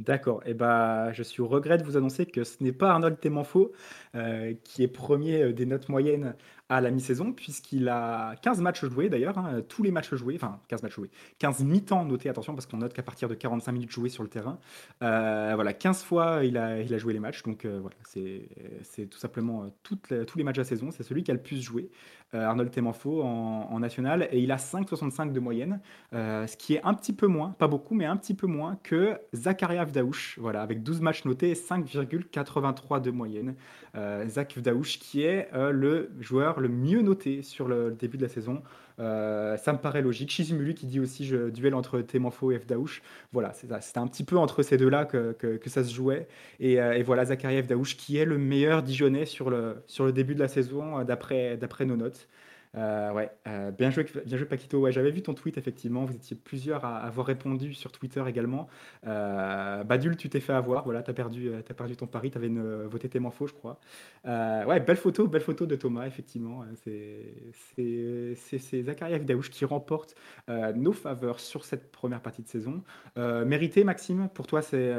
D'accord. Et bah, je suis au regret de vous annoncer que ce n'est pas Arnold Temanfo euh, qui est premier euh, des notes moyennes à la mi-saison, puisqu'il a 15 matchs joués d'ailleurs, hein, tous les matchs joués, enfin 15 matchs joués, 15 mi-temps notés, attention, parce qu'on note qu'à partir de 45 minutes jouées sur le terrain, euh, voilà, 15 fois il a, il a joué les matchs, donc voilà, c'est tout simplement toutes tous les matchs la saison, c'est celui qui a le plus joué, Arnold Temanfo en, national, et il a 5,65 de moyenne, ce qui est un petit peu moins, pas beaucoup, mais un petit peu moins que Zakaria Vdaouch, voilà, avec 12 matchs notés et 5,83 de moyenne. Euh, Zach Vdaouch qui est euh, le joueur le mieux noté sur le, début de la saison. Euh, ça me paraît logique. Shizumulu qui dit aussi je, duel entre Temanfo et Vdaouch. Voilà, c'était un petit peu entre ces deux-là que, que, ça se jouait. Et, et voilà, Zakaria Vdaouch qui est le meilleur Dijonais sur le, sur le début de la saison d'après nos notes. Euh, ouais, euh, bien joué, bien joué Paquito. Ouais, j'avais vu ton tweet effectivement. Vous étiez plusieurs à avoir répondu sur Twitter également. Euh, Badul, tu t'es fait avoir. Voilà, t'as perdu, as perdu ton pari. T'avais une, voté tellement faux, je crois. ouais, belle photo, belle photo de Thomas effectivement. C'est Zakaria Vidaouche qui remporte nos faveurs sur cette première partie de saison. mérité, Maxime? Pour toi, c'est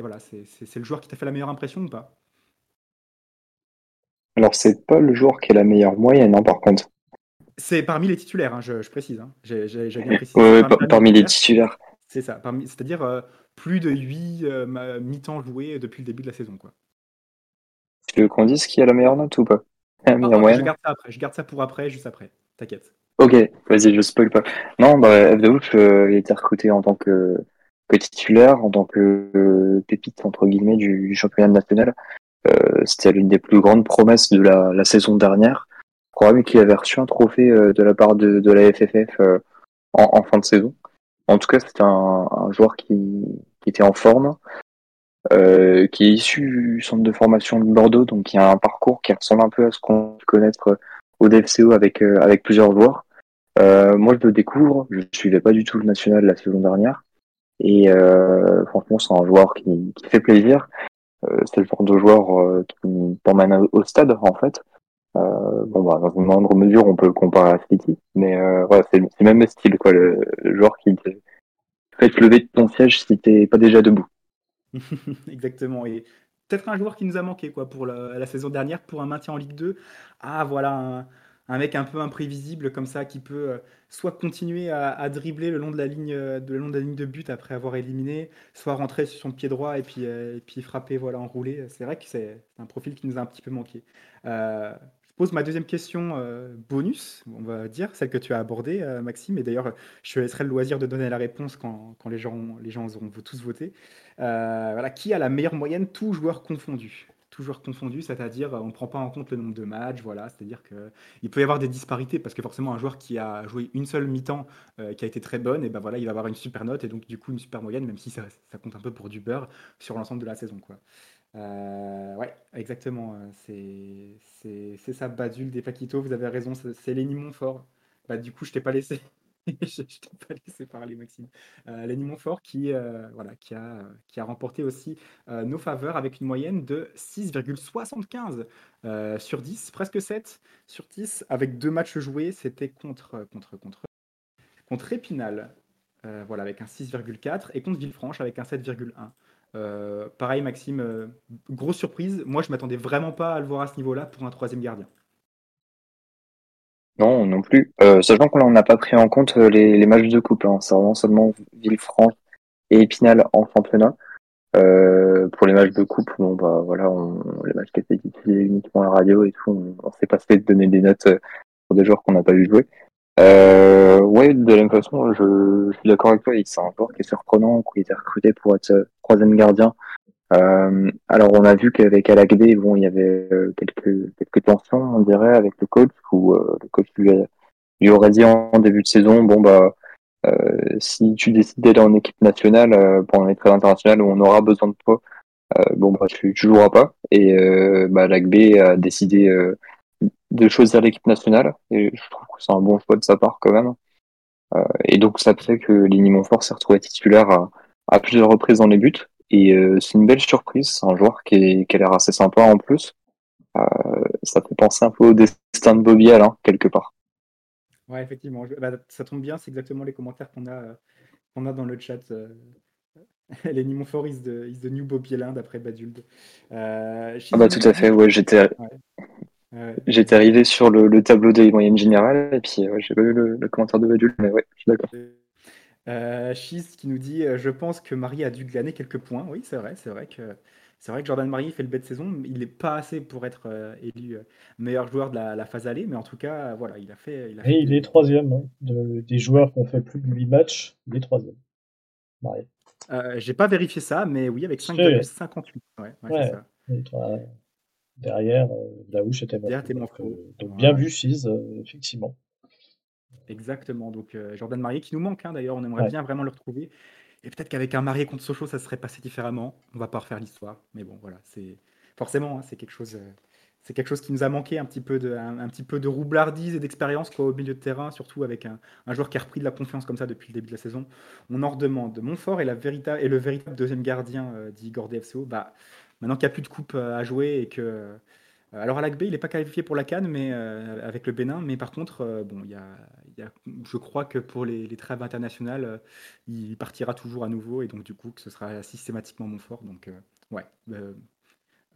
voilà, c'est le joueur qui t'a fait la meilleure impression ou pas? Alors, c'est pas le joueur qui a la meilleure moyenne, hein, par contre. C'est parmi les titulaires, hein, je, précise. Hein. J'ai bien précisé. Oui, parmi, les titulaires. C'est ça, c'est-à-dire euh, plus de 8 euh, mi-temps joués depuis le début de la saison. Quoi. Tu veux qu'on dise qui a la meilleure note ou pas? La meilleure moyenne je garde ça après, je garde ça pour après, juste après. T'inquiète. Ok, vas-y, je spoil pas. Non, bah, F euh, il a été recruté en tant que, titulaire, en tant que pépite, entre guillemets, du championnat national. Euh, c'était l'une des plus grandes promesses de la, la saison dernière. Je crois même qu'il avait reçu un trophée euh, de la part de, de la FFF euh, en, en, fin de saison. En tout cas, c'était un, un, joueur qui, qui, était en forme, euh, qui est issu du centre de formation de Bordeaux, donc qui a un parcours qui ressemble un peu à ce qu'on peut connaître au DFCO avec, avec plusieurs joueurs. Euh, moi, je le découvre, je suivais pas du tout le national la saison dernière, et euh, franchement, c'est un joueur qui, qui, fait plaisir. Euh, c'est le genre de joueur euh, qui t'emmène au stade en fait. Euh, bon bah dans une moindre mesure on peut le comparer à City, mais voilà c'est le même style quoi, le, joueur qui te fait te lever de ton siège si t'es pas déjà debout. Exactement. Et peut-être un joueur qui nous a manqué quoi pour la, saison dernière pour un maintien en Ligue 2. Ah voilà un mec un peu imprévisible comme ça qui peut euh, soit continuer à, dribbler le long de la ligne euh, de, long de la ligne de but après avoir éliminé, soit rentrer sur son pied droit et puis, euh, et puis frapper, voilà, enrouler. C'est vrai que c'est un profil qui nous a un petit peu manqué. je pose ma deuxième question bonus, on va dire, celle que tu as abordée, Maxime. Et d'ailleurs, je te laisserai le loisir de donner la réponse quand, quand les, gens, les gens auront tous voté. voilà, qui a la meilleure moyenne, tous joueurs confondus? Toujours confondu, c'est-à-dire on ne prend pas en compte le nombre de matchs, voilà, c'est-à-dire qu'il peut y avoir des disparités parce que forcément un joueur qui a joué une seule mi-temps euh, qui a été très bonne, et ben voilà, il va avoir une super note et donc du coup une super moyenne, même si ça, compte un peu pour du beurre sur l'ensemble de la saison, quoi. Euh, ouais, exactement. Euh, c'est ça, Badul, des Paquito, vous avez raison, c'est Lenny Montfort. Bah, du coup, je t'ai pas laissé je, ne t'ai pas laissé parler, Maxime. Euh, Montfort qui, euh, voilà, qui, a, qui a remporté aussi euh, nos faveurs avec une moyenne de 6,75 euh, sur 10, presque 7 sur 10, avec deux matchs joués. C'était contre, contre, contre, contre Épinal, voilà, avec un 6,4, et contre Villefranche avec un 7,1. pareil, Maxime, grosse surprise. Moi, je m'attendais vraiment pas à le voir à ce niveau-là pour un troisième gardien. Non, non plus. Euh, sachant qu'on n'a pas pris en compte euh, les, matchs de coupe. Hein. C'est vraiment seulement Villefranche et Épinal en championnat. Euh, pour les matchs de coupe, bon bah voilà, on, les matchs qui étaient diffusés uniquement à la radio et tout, on, s'est passé de donner des notes pour des joueurs qu'on n'a pas vu jouer. Euh, ouais, de la même façon, je, je suis d'accord avec toi, c'est un joueur qui est surprenant, qui a recruté pour être troisième gardien euh, alors on a vu qu'avec Alagdé, bon, il y avait euh, quelques quelques tensions, on dirait, avec le coach, où euh, le coach lui, lui, aurait dit en, début de saison, bon bah si tu décides d'aller en équipe nationale pendant les trêves internationales où on aura besoin de toi, bon bah tu, tu joueras pas. Et bah Lagdé a décidé de choisir l'équipe nationale, et je trouve que c'est un bon choix de sa part quand même. et donc ça fait que Lini Montfort s'est retrouvé titulaire à, à plusieurs reprises dans les buts. Et euh, c'est une belle surprise. C'est un joueur qui, est, qui a l'air assez sympa en plus. Euh, ça fait penser un peu au destin de Bobby Alain, quelque part. Ouais, effectivement. Bah, ça tombe bien, c'est exactement les commentaires qu'on a, qu'on a dans le chat. Les Montfort is the, is the new Bobby Elaine, d'après Baduld. Euh, ah bah tout à fait, ouais, j'étais ouais. j'étais arrivé sur le, le, tableau des moyennes générales et puis j'ai pas vu le, le, commentaire de Baduld, mais ouais, je suis d'accord. Euh, qui nous dit euh, Je pense que Marie a dû glaner quelques points. Oui, c'est vrai, c'est vrai que. C'est vrai que Jordan Marie fait le bête de saison, il n'est pas assez pour être euh, élu euh, meilleur joueur de la, phase allée, mais en tout cas, voilà, il a fait. Il, Et il est troisième hein, des joueurs qui ont fait plus de 8 matchs, il est troisième. Marie. J'ai pas vérifié ça, mais oui, avec 5,58. Ouais, ouais, ça. Derrière, Daouche était Derrière, donc, donc, bien vu, Chiz, effectivement. Exactement. Donc Jordan Marie qui nous manque hein, d'ailleurs, on aimerait bien vraiment le retrouver. Et peut-être qu'avec un marié contre Sochaux, ça serait passé différemment. On va pas refaire l'histoire, mais bon, voilà, c'est forcément, hein, c'est quelque chose, euh, c'est quelque chose qui nous a manqué un petit peu de, un, petit peu de roublardise et d'expérience au milieu de terrain, surtout avec un, joueur qui a repris de la confiance comme ça depuis le début de la saison. On en redemande. Montfort est la véritable et le véritable deuxième gardien euh, d'Igor DFCO. Bah, maintenant qu'il n'y a plus de coupe euh, à jouer et que euh, alors à l'ACB, il n'est pas qualifié pour la Cannes, mais euh, avec le Bénin. Mais par contre, euh, bon, y y a, je crois que pour les, trêves internationales, il partira toujours à nouveau, et donc du coup, que ce sera systématiquement Montfort. Donc ouais.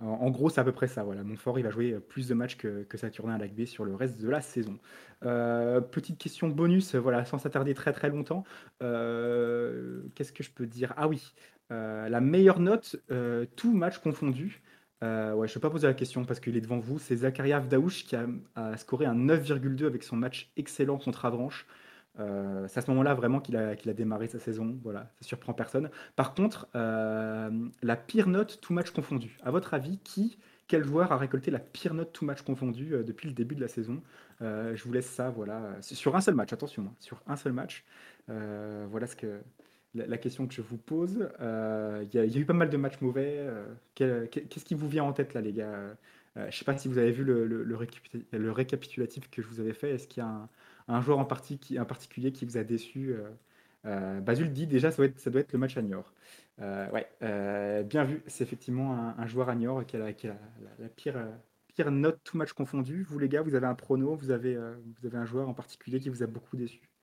En, gros, c'est à peu près ça. Voilà, Montfort, il va jouer plus de matchs que, que Saturnin à l'ACB sur le reste de la saison. petite question bonus, voilà, sans s'attarder très très longtemps. Qu'est-ce que je peux dire? Ah oui, la meilleure note, tout match confondu. Euh, ouais, je ne vais pas poser la question parce qu'il est devant vous. C'est Zakaria Daouche qui a, scoré un 9,2 avec son match excellent contre Avranches. Euh, c'est à ce moment-là vraiment qu'il a, qu'il a démarré sa saison. Voilà, ça surprend personne. Par contre, euh, la pire note tout match confondu. À votre avis, qui, quel joueur a récolté la pire note tout match confondu depuis le début de la saison? Je vous laisse ça. Voilà, sur un seul match. Attention, hein, sur un seul match. voilà ce que la, question que je vous pose. Euh, il y, a eu pas mal de matchs mauvais. Euh, qu'est-ce qui vous vient en tête là, les gars? Euh, Je ne sais pas si vous avez vu le, récapitulatif que je vous avais fait. Est-ce qu'il y a un, joueur en, particulier qui vous a déçu? Basul dit déjà ça doit être, le match à Niort. bien vu, c'est effectivement un, joueur à Niort qui a, la, pire, note tout match confondu. Vous les gars, vous avez un prono, vous avez un joueur en particulier qui vous a beaucoup déçu?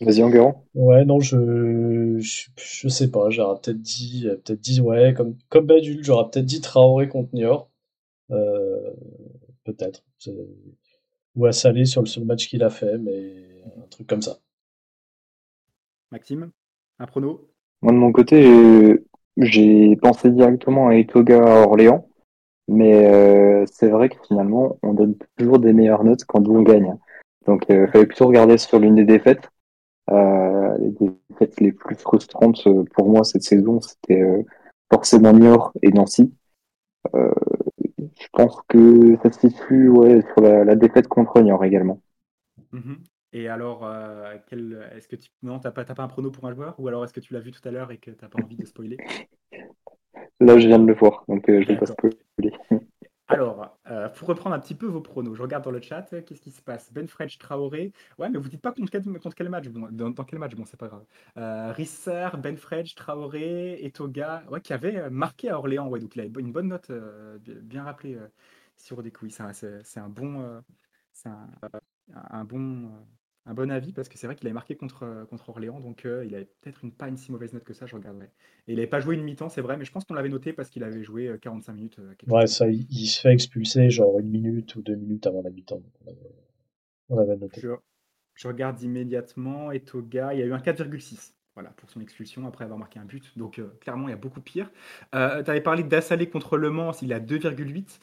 Vas-y, Enguerrand. Ouais, non, je, je, sais pas. J'aurais peut-être dit, peut-être dit, ouais, comme, comme Badul, j'aurais peut-être dit Traoré contre Niort. Euh, peut-être. Ou à Salé sur le seul match qu'il a fait, mais un truc comme ça. Maxime, un prono? Moi, de mon côté, j'ai pensé directement à Etoga à Orléans. Mais euh, c'est vrai que finalement, on donne toujours des meilleures notes quand on gagne. Donc, il euh, fallait plutôt regarder sur l'une des défaites. Euh, les défaites les plus frustrantes euh, pour moi cette saison, c'était euh, forcément Niort et Nancy. je pense que ça se situe ouais, sur la, défaite contre Niort également. Mm-hmm. Et alors, est-ce que tu non, t'as pas, pas un prono pour un joueur, ou alors est-ce que tu l'as vu tout à l'heure et que t'as pas envie de spoiler? Là, je viens de le voir, donc je vais pas spoiler. Alors, euh, pour reprendre un petit peu vos pronos, je regarde dans le chat, qu'est-ce qui se passe? Ben French, Traoré. Ouais, mais vous dites pas contre quel, match bon, dans, quel match? Bon, c'est pas grave. Euh, Risser, Ben French, Traoré, Etoga, ouais, qui avait euh, marqué à Orléans. Ouais, donc il a une bonne note, euh, bien rappelé sur des couilles. C'est un, bon. c'est un, bon un bon avis parce que c'est vrai qu'il avait marqué contre, euh, contre Orléans, donc euh, il avait peut-être une, pas une si mauvaise note que ça, je regarderai. Et il n'avait pas joué une mi-temps, c'est vrai, mais je pense qu'on l'avait noté parce qu'il avait joué 45 euh, minutes. ouais, ça, il, se fait expulser genre une minute ou deux minutes avant la mi-temps. On, avait, noté. Je, regarde immédiatement, Etoga, il y a eu un 4,6 voilà, pour son expulsion après avoir marqué un but. Donc clairement, il y a beaucoup pire. tu avais parlé d'Assalé contre Le Mans, il a 2,8.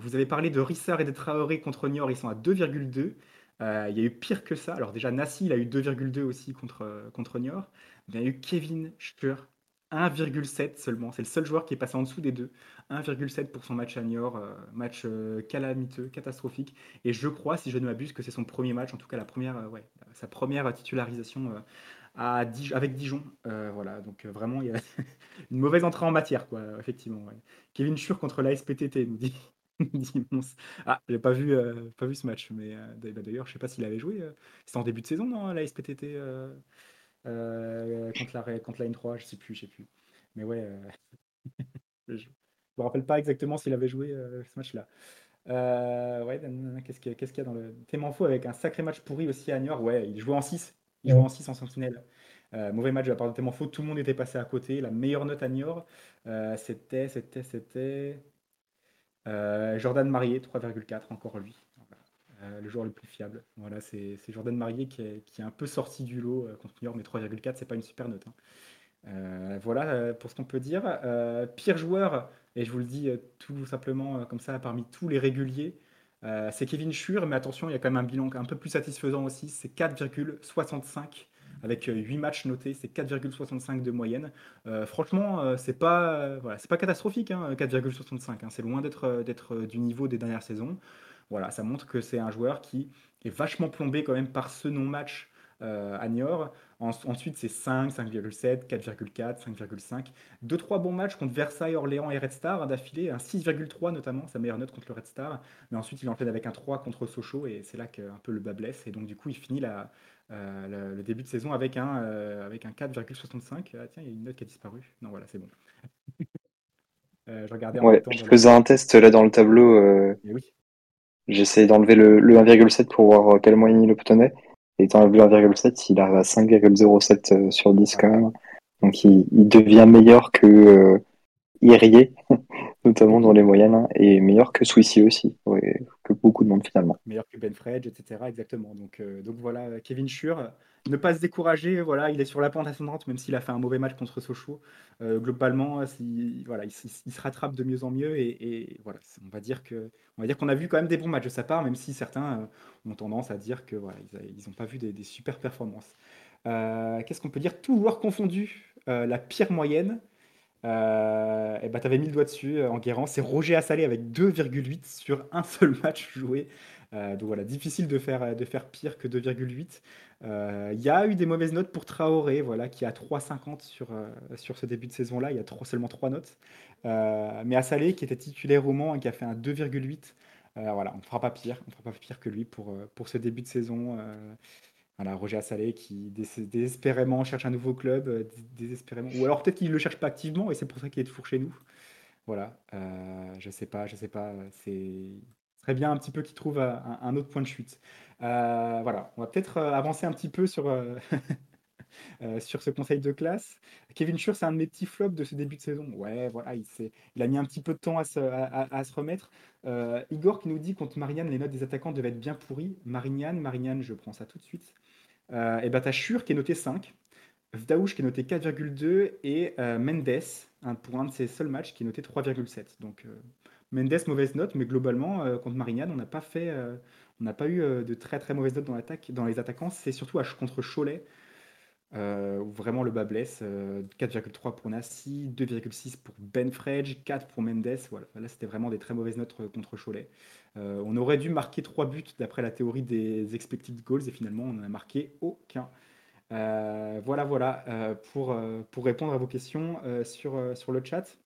vous avez parlé de Rissard et de Traoré contre Niort, ils sont à 2,2. Euh, il y a eu pire que ça. Alors déjà, Nassi, il a eu 2,2 aussi contre, euh, contre Niort. Il y a eu Kevin Schur, 1,7 seulement. C'est le seul joueur qui est passé en dessous des deux. 1,7 pour son match à Niort, euh, match calamiteux, catastrophique. Et je crois, si je ne m'abuse, que c'est son premier match, en tout cas la première, sa première titularisation avec Dijon. voilà, donc vraiment, il y a une mauvaise entrée en matière, quoi, effectivement. Kevin Schur contre la SPTT, nous dit, Ah, j'ai pas vu, euh, pas vu ce match, mais euh, bah, d'ailleurs, je sais pas s'il avait joué. Euh, c'était en début de saison, non, la SPTT contre la contre la N3, je sais plus, je sais plus. Mais ouais, je me rappelle pas exactement s'il avait joué ce match-là. ouais, qu'est-ce qu'il y, a dans le Témanfo avec un sacré match pourri aussi à Niort. Ouais, il jouait en 6. Il jouait en 6 en sentinelle. mauvais match de la part de Témanfo, tout le monde était passé à côté. La meilleure note à Niort, c'était, c'était, c'était Jordan Marié, 3,4, encore lui. le joueur le plus fiable. Voilà, c'est Jordan Marié qui est, un peu sorti du lot contre Niort, mais 3,4, c'est pas une super note. Hein. voilà pour ce qu'on peut dire. pire joueur, et je vous le dis tout simplement comme ça, parmi tous les réguliers, euh, c'est Kevin Schur, mais attention, il y a quand même un bilan un peu plus satisfaisant aussi. C'est 4,65 avec 8 euh, matchs notés, c'est 4,65 de moyenne. Euh, franchement, c'est pas, voilà, pas catastrophique, 4,65. Hein, hein. c'est loin d'être, du niveau des dernières saisons. Voilà, ça montre que c'est un joueur qui est vachement plombé quand même par ce non-match à Niort ensuite, c'est 5, 5,7, 4,4, 5,5. Deux, trois bons matchs contre Versailles, Orléans et Red Star d'affilée. Un 6,3 notamment, sa meilleure note contre le Red Star. Mais ensuite, il enchaîne avec un 3 contre Sochaux et c'est là qu'un peu le bas blesse. Et donc, du coup, il finit la, euh, le début de saison avec un, euh, avec un 4,65. Ah, tiens, il y a une note qui a disparu. Non, voilà, c'est bon. euh, je regardais en ouais, je faisais un test là dans le tableau. Oui. J'essayais d'enlever le, le 1,7 pour voir quelle moyenne il obtenait. Étant vu 1,7, il arrive à 5,07 euh, sur 10 quand même. Donc il, devient meilleur que euh, notamment dans les moyennes, hein, et meilleur que Swissy aussi, que beaucoup de monde finalement. Meilleur que Ben Fredge, etc. Exactement. Donc, euh, donc voilà, Kevin Schur, ne pas se décourager, voilà, il est sur la pente ascendante, même s'il a fait un mauvais match contre Sochaux. Euh, globalement, il, voilà, il, se rattrape de mieux en mieux, et, voilà, on va dire que, on va dire qu'on a vu quand même des bons matchs de sa part, même si certains euh, ont tendance à dire que voilà, ils n'ont pas vu des, super performances. Qu'est-ce qu'on peut dire? Tout joueur confondu, la pire moyenne. Euh, et bah, tu avais mis le doigt dessus euh, en guérant. C'est Roger Assalé avec 2,8 sur un seul match joué. Euh, donc voilà, difficile de faire, de faire pire que 2,8. Il y a eu des mauvaises notes pour Traoré, voilà, qui a 3,50 sur, sur ce début de saison-là. Il y a seulement 3 notes. mais Assalé, qui était titulaire au Mans et qui a fait un 2,8. voilà, on ne fera pas pire. On fera pas pire que lui pour, pour ce début de saison. Voilà, Roger Assalé qui désespérément cherche un nouveau club, euh, désespérément. Ou alors peut-être qu'il ne le cherche pas activement et c'est pour ça qu'il est toujours chez nous. Voilà, euh, je sais pas, je sais pas. C'est très bien un petit peu qu'il trouve un, autre point de chute. Euh, voilà, on va peut-être avancer un petit peu sur, sur ce conseil de classe. Kevin Schur, c'est un de mes petits flops de ce début de saison. Ouais, voilà, il, il a mis un petit peu de temps à se, à, se remettre. Igor qui nous dit contre Marianne, les notes des attaquants devaient être bien pourries. Marianne, Marianne, je prends ça tout de suite. Euh, et Schur qui est noté 5, Vdaouch qui est noté 4,2 et euh, Mendes, pour un de ses seuls matchs, qui est noté 3,7. Donc euh, Mendes, mauvaise note, mais globalement, contre Marignane, on n'a pas fait, on n'a pas eu de très très mauvaises notes dans dans les attaquants. C'est surtout contre Cholet où vraiment le bas blesse. 4,3 pour Nassi, 2,6 pour Ben Fredge, 4 pour Mendes. Voilà, là c'était vraiment des très mauvaises notes contre Cholet. Euh, on aurait dû marquer trois buts d'après la théorie des expected goals et finalement on n'en a marqué aucun. Euh, voilà, voilà, euh, pour, pour répondre à vos questions sur, sur le chat.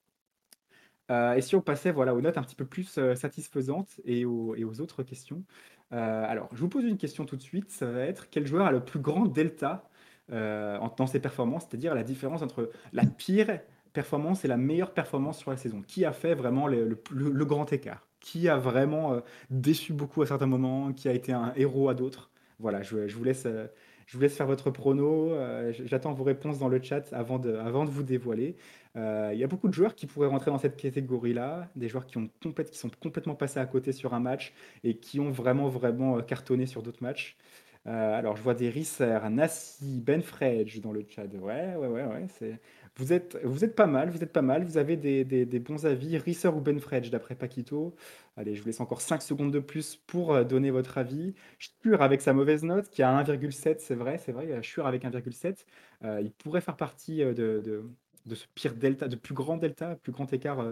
et si on passait voilà, aux notes un petit peu plus satisfaisantes et aux, et aux autres questions. alors, je vous pose une question tout de suite. Ça va être quel joueur a le plus grand delta dans ses performances, c'est-à-dire la différence entre la pire performance et la meilleure performance sur la saison Qui a fait vraiment le grand écart? Qui a vraiment euh, déçu beaucoup à certains moments, qui a été un héros à d'autres? Voilà, je, vous laisse, euh, je vous laisse faire votre prono. Euh, j'attends vos réponses dans le chat avant de, vous dévoiler. Il y a beaucoup de joueurs qui pourraient rentrer dans cette catégorie-là, des joueurs qui, qui sont complètement passés à côté sur un match et qui ont vraiment, vraiment cartonné sur d'autres matchs. Alors, je vois des Risser, Nassi, Ben Fredge dans le chat. Ouais, ouais, ouais, ouais. Vous êtes, vous êtes pas mal, vous êtes pas mal. Vous avez des, bons avis. Risser ou Benfredge d'après Paquito. Allez, je vous laisse encore 5 secondes de plus pour euh, donner votre avis. Schur avec sa mauvaise note, qui a 1,7, c'est vrai, c'est vrai. Schur avec 1,7. Euh, il pourrait faire partie euh, de, ce pire delta, de plus grand delta, plus grand écart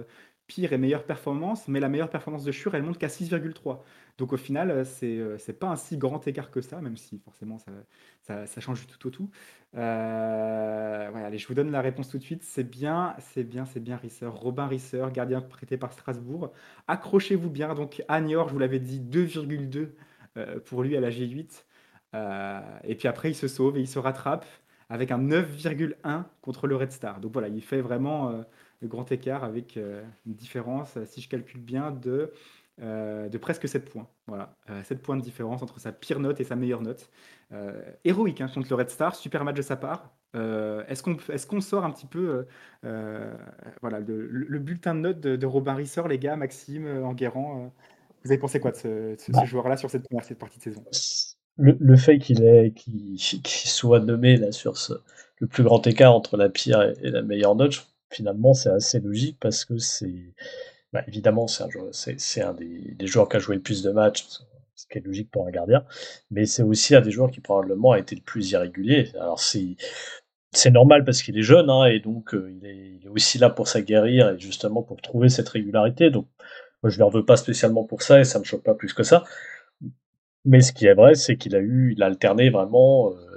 pire et meilleure performance, mais la meilleure performance de Schur, elle monte qu'à 6,3. Donc au final, euh, c'est euh, pas un si grand écart que ça, même si forcément ça, ça, change du tout au tout. Euh, allez, je vous donne la réponse tout de suite. C'est bien, c'est bien, c'est bien Risser. Robin Risser, gardien prêté par Strasbourg. Accrochez-vous bien. Donc Agnor, je vous l'avais dit, 2,2 pour lui à la G8. et puis après, il se sauve et il se rattrape avec un 9,1 contre le Red Star. Donc voilà, il fait vraiment le grand écart avec une différence, si je calcule bien, de, euh, de presque 7 points. Voilà, 7 euh, points de différence entre sa pire note et sa meilleure note. héroïque hein, contre le Red Star, super match de sa part. est-ce qu'on est qu'on sort un petit peu voilà, le, bulletin de notes de, Robin Risseur, les gars, Maxime, Enguerrand Vous avez pensé quoi de ce, bah. joueur-là sur cette première partie de saison? Le, fait qu'il soit nommé là, sur ce, le plus grand écart entre la pire et, la meilleure note, finalement, c'est assez logique parce que c'est. Bah, évidemment, c'est un, des, joueurs qui a joué le plus de matchs, ce qui est logique pour un gardien, mais c'est aussi un des joueurs qui probablement a été le plus irrégulier. Alors, c'est. C'est normal parce qu'il est jeune hein, et donc euh, il, est, aussi là pour s'aguerrir et justement pour trouver cette régularité. Donc moi je ne leur veux pas spécialement pour ça et ça me choque pas plus que ça. Mais ce qui est vrai, c'est qu'il a eu, il a alterné vraiment euh,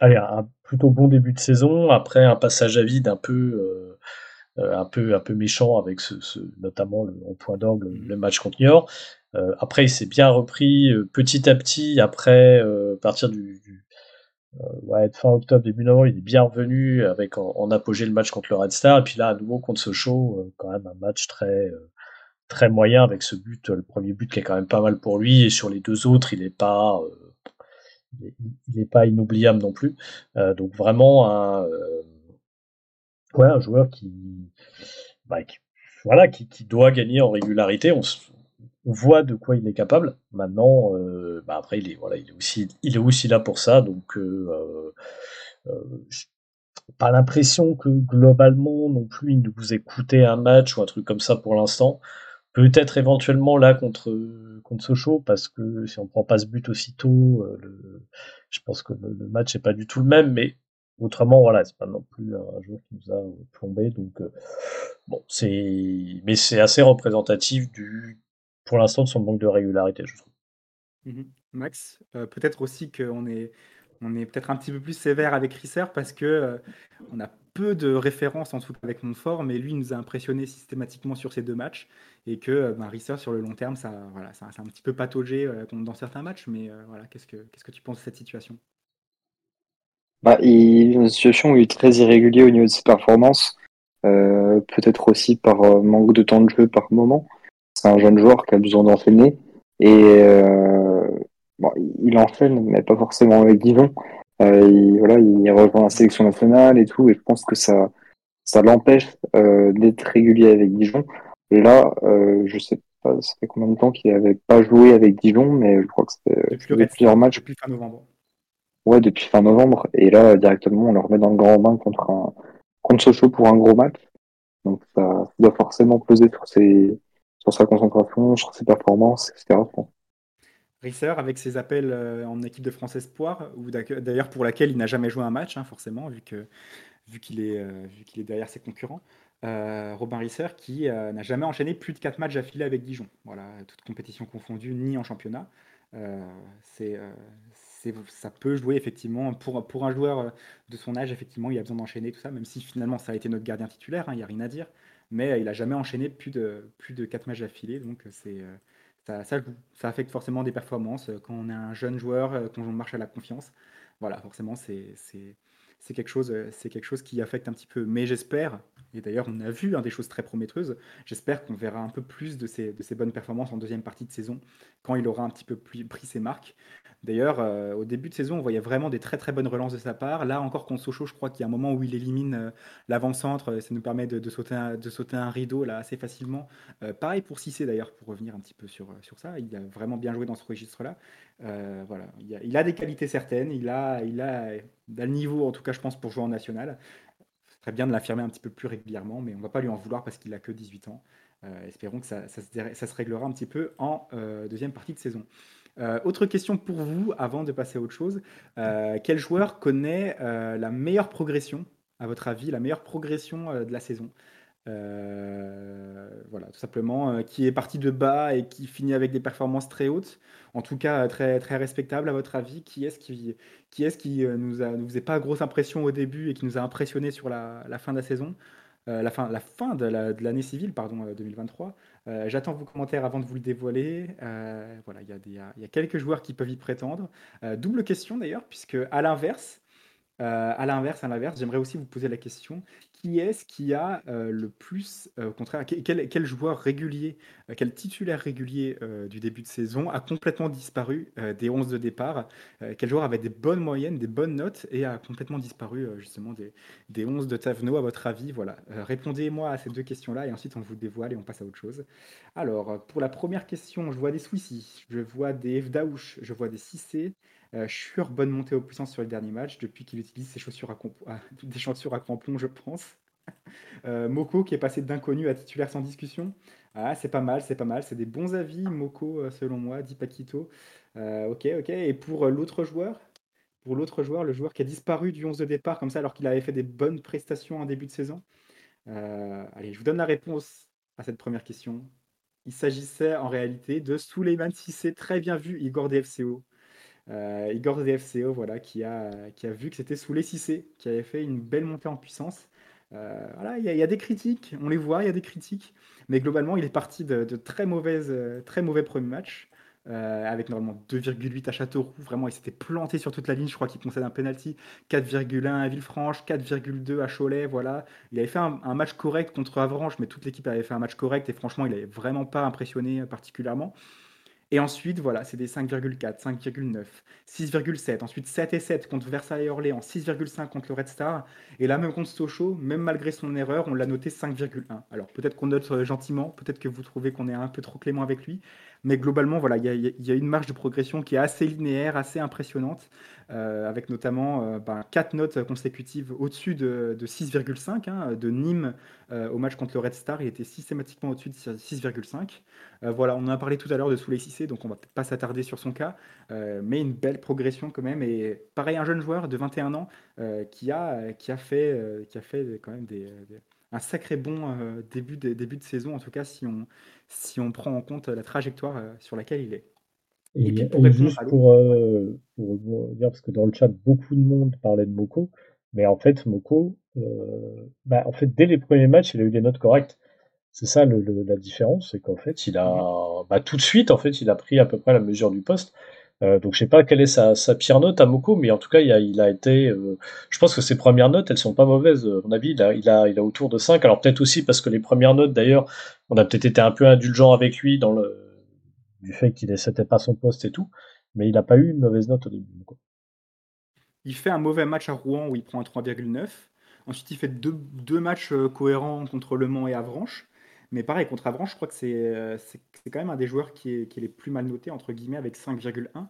allez, un plutôt bon début de saison, après un passage à vide un peu, euh, un peu, un peu méchant avec ce, ce notamment le, au point d'angle le match contre Niort. Euh, après, il s'est bien repris petit à petit. Après, à partir du, du ouais, fin octobre, début novembre, il est bien revenu avec en, apogée le match contre le Red Star. Et puis là, à nouveau contre Sochaux, quand même un match très très moyen avec ce but, le premier but qui est quand même pas mal pour lui. Et sur les deux autres, il n'est pas il n'est pas inoubliable non plus. Euh, donc vraiment un, euh, ouais, un joueur qui, bah, voilà, qui, doit gagner en régularité. On, voit de quoi il est capable. Maintenant, euh, bah après, il est, aussi, là pour ça. Donc, euh, euh, pas l'impression que globalement non plus il nous ait coûté un match ou un truc comme ça pour l'instant. Peut-être éventuellement là contre, contre Sochaux, parce que si on prend pas ce but aussitôt, je pense que le, match n'est pas du tout le même, mais autrement, voilà, c'est pas non plus un joueur qui nous a plombé, donc euh, bon, c'est, mais c'est assez représentatif du, pour l'instant, de son manque de régularité, je trouve. Mmh Max, euh, peut-être aussi qu'on est, on est peut-être un petit peu plus sévère avec Risser parce que on a peu de références en tout cas avec Montfort, mais lui nous a impressionné systématiquement sur ces deux matchs et que ben, Risser sur le long terme, ça, voilà, ça, un petit peu pataugé euh, dans certains matchs, mais euh, voilà, qu'est-ce que, qu'est-ce que tu penses de cette situation? Bah, il, Une situation où il est très irrégulier au niveau de ses performances, euh, peut-être aussi par manque de temps de jeu par moment. C'est un jeune joueur qui a besoin d'enchaîner et bon, il enchaîne, mais pas forcément avec Dijon. il, voilà, il rejoint la sélection nationale et tout, et je pense que ça, ça l'empêche d'être régulier avec Dijon. Là, euh, je sais pas, ça fait combien de temps qu'il n'avait pas joué avec Dijon, mais je crois que c'était plusieurs matchs. Depuis fin novembre. Ouais, depuis fin novembre. Et là, directement, on le remet dans le grand bain contre un contre Sochaux pour un gros match. Donc ça, doit forcément peser sur ses sur sa concentration, sur ses performances, etc. Risser avec ses appels euh, en équipe de France Espoir, ou d'ailleurs pour laquelle il n'a jamais joué un match, hein, forcément, vu qu'il est, euh, vu qu'il est derrière ses concurrents. Euh, Robin Risser qui n'a jamais enchaîné plus de 4 matchs affilés avec Dijon. Voilà, toute compétition confondue, ni en championnat. Euh, c'est, ça peut jouer effectivement pour, pour un joueur de son âge, effectivement, il a besoin d'enchaîner tout ça, même si finalement ça a été notre gardien titulaire, hein, il n'y a rien à dire. Mais il n'a jamais enchaîné plus de, plus de 4 matchs affilés, donc c'est, ça, ça, affecte forcément des performances. Quand on est un jeune joueur, quand on marche à la confiance, voilà, forcément c'est quelque chose, c'est quelque chose qui affecte un petit peu. Mais j'espère, et d'ailleurs on a vu des choses très prometteuses, j'espère qu'on verra un peu plus de ces, de ces bonnes performances en deuxième partie de saison, quand il aura un petit peu plus pris ses marques. D'ailleurs, euh, au début de saison, on voyait vraiment des très très bonnes relances de sa part. Là encore, contre Sochaux, je crois qu'il y a un moment où il élimine euh, l'avant-centre, ça nous permet de, sauter un, de sauter un rideau là assez facilement. Euh, pareil pour Cissé d'ailleurs, pour revenir un petit peu sur, sur ça, il a vraiment bien joué dans ce registre-là. voilà, il a, des qualités certaines, il a, il a, le niveau en tout cas, je pense, pour jouer en national. Bien de l'affirmer un petit peu plus régulièrement, mais on ne va pas lui en vouloir parce qu'il a que 18 ans. espérons que ça, ça, se, réglera un petit peu en deuxième partie de saison. Euh, autre question pour vous, avant de passer à autre chose. Euh, quel joueur connaît euh, la meilleure progression, à votre avis, la meilleure progression de la saison? Voilà, tout simplement, qui est parti de bas et qui finit avec des performances très hautes, en tout cas très, très respectables, à votre avis Qui est-ce qui, qui, est qui nous, a, nous faisait pas grosse impression au début et qui nous a impressionné sur la, la fin de la saison? La, fin, la fin de l'année civile, pardon, 2023. Euh, j'attends vos commentaires avant de vous le dévoiler. Euh, voilà, il y, y, a quelques joueurs qui peuvent y prétendre. Euh, double question d'ailleurs, puisque à l'inverse, à l'inverse, à l'inverse, j'aimerais aussi vous poser la question qui est-ce qui a euh, le plus, euh, au contraire, quel, joueur régulier, euh, quel titulaire régulier du début de saison a complètement disparu des 11 de départ Quel joueur avait des bonnes moyennes, des bonnes notes et a complètement disparu justement des, des 11 de Tavenot à votre avis? Voilà, répondez-moi à ces deux questions-là et ensuite on vous dévoile et on passe à autre chose. Alors, pour la première question, je vois des Swissy, je vois des Fdaouch, je vois des Cissé, Schur, bonne montée aux puissances sur le dernier match, depuis qu'il utilise ses chaussures à, ah, des chaussures à crampons, je pense. Euh, Moko qui est passé d'inconnu à titulaire sans discussion. Ah, c'est pas mal, c'est pas mal. C'est des bons avis, Moko, euh, selon moi, dit Paquito. ok, ok. Et pour l'autre joueur Pour l'autre joueur, le joueur qui a disparu du 11 de départ, comme ça, alors qu'il avait fait des bonnes prestations en début de saison. allez, je vous donne la réponse à cette première question. Il s'agissait en réalité de Suleiman Sissé, très bien vu, Igor DFCO. Euh, Igor DFCO, voilà, qui a, qui a vu que c'était sous les Cissé, qui avait fait une belle montée en puissance. Euh, voilà, il y, a des critiques, on les voit, il y a des critiques, mais globalement, il est parti de, très, mauvaises, très mauvais premiers matchs, euh, avec normalement 2,8 à Châteauroux. Vraiment, il s'était planté sur toute la ligne. Je crois qu'il concède un penalty 4,1 à Villefranche, 4,2 à Cholet. Voilà, il avait fait un, un, match correct contre Avranches, mais toute l'équipe avait fait un match correct et franchement, il n'avait vraiment pas impressionné particulièrement. Et ensuite, voilà, c'est des 5,4, 5,9, 6,7. Ensuite, 7 et 7 contre Versailles et Orléans, 6,5 contre le Red Star. Et là, même contre Sochaux, même malgré son erreur, on l'a noté 5,1. Alors, peut-être qu'on note euh, gentiment, peut-être que vous trouvez qu'on est un peu trop clément avec lui. Mais globalement, voilà, il y, a une marge de progression qui est assez linéaire, assez impressionnante, euh, avec notamment euh, ben, 4 notes consécutives au-dessus de, 6,5. Hein, de Nîmes euh, au match contre le Red Star, il était systématiquement au-dessus de 6,5. voilà, on en a parlé tout à l'heure de Souley Cissé, donc on va pas s'attarder sur son cas, mais une belle progression quand même. Et pareil, un jeune joueur de 21 ans qui, a, qui, a fait, qui a fait quand même des un sacré bon euh, début, de, début de saison, en tout cas, si on, si on prend en compte la trajectoire euh, sur laquelle il est. Et, puis pour juste pour, euh, pour, dire, parce que dans le chat, beaucoup de monde parlait de Moko, mais en fait, Moko, bah, en fait, dès les premiers matchs, il a eu des notes correctes. C'est ça le, la différence, c'est qu'en fait, il a, mmh bah, tout de suite, en fait, il a pris à peu près la mesure du poste. Euh, donc je sais pas quelle est sa, pire note à Moko, mais en tout cas il a, été. Euh, je pense que ses premières notes, elles sont pas mauvaises. À mon avis, il a, autour de 5. Alors peut-être aussi parce que les premières notes, d'ailleurs, on a peut-être été un peu indulgent avec lui dans le du fait qu'il n'était pas son poste et tout, mais il n'a pas eu une mauvaise note au début. Il fait un mauvais match à Rouen où il prend un 3,9. Ensuite, il fait deux, deux matchs euh, cohérents contre Le Mans et Avranches. Mais pareil, contre Avranches, je crois que euh, c'est quand même un des joueurs qui est, qui est les plus mal notés, entre guillemets, avec 5,1.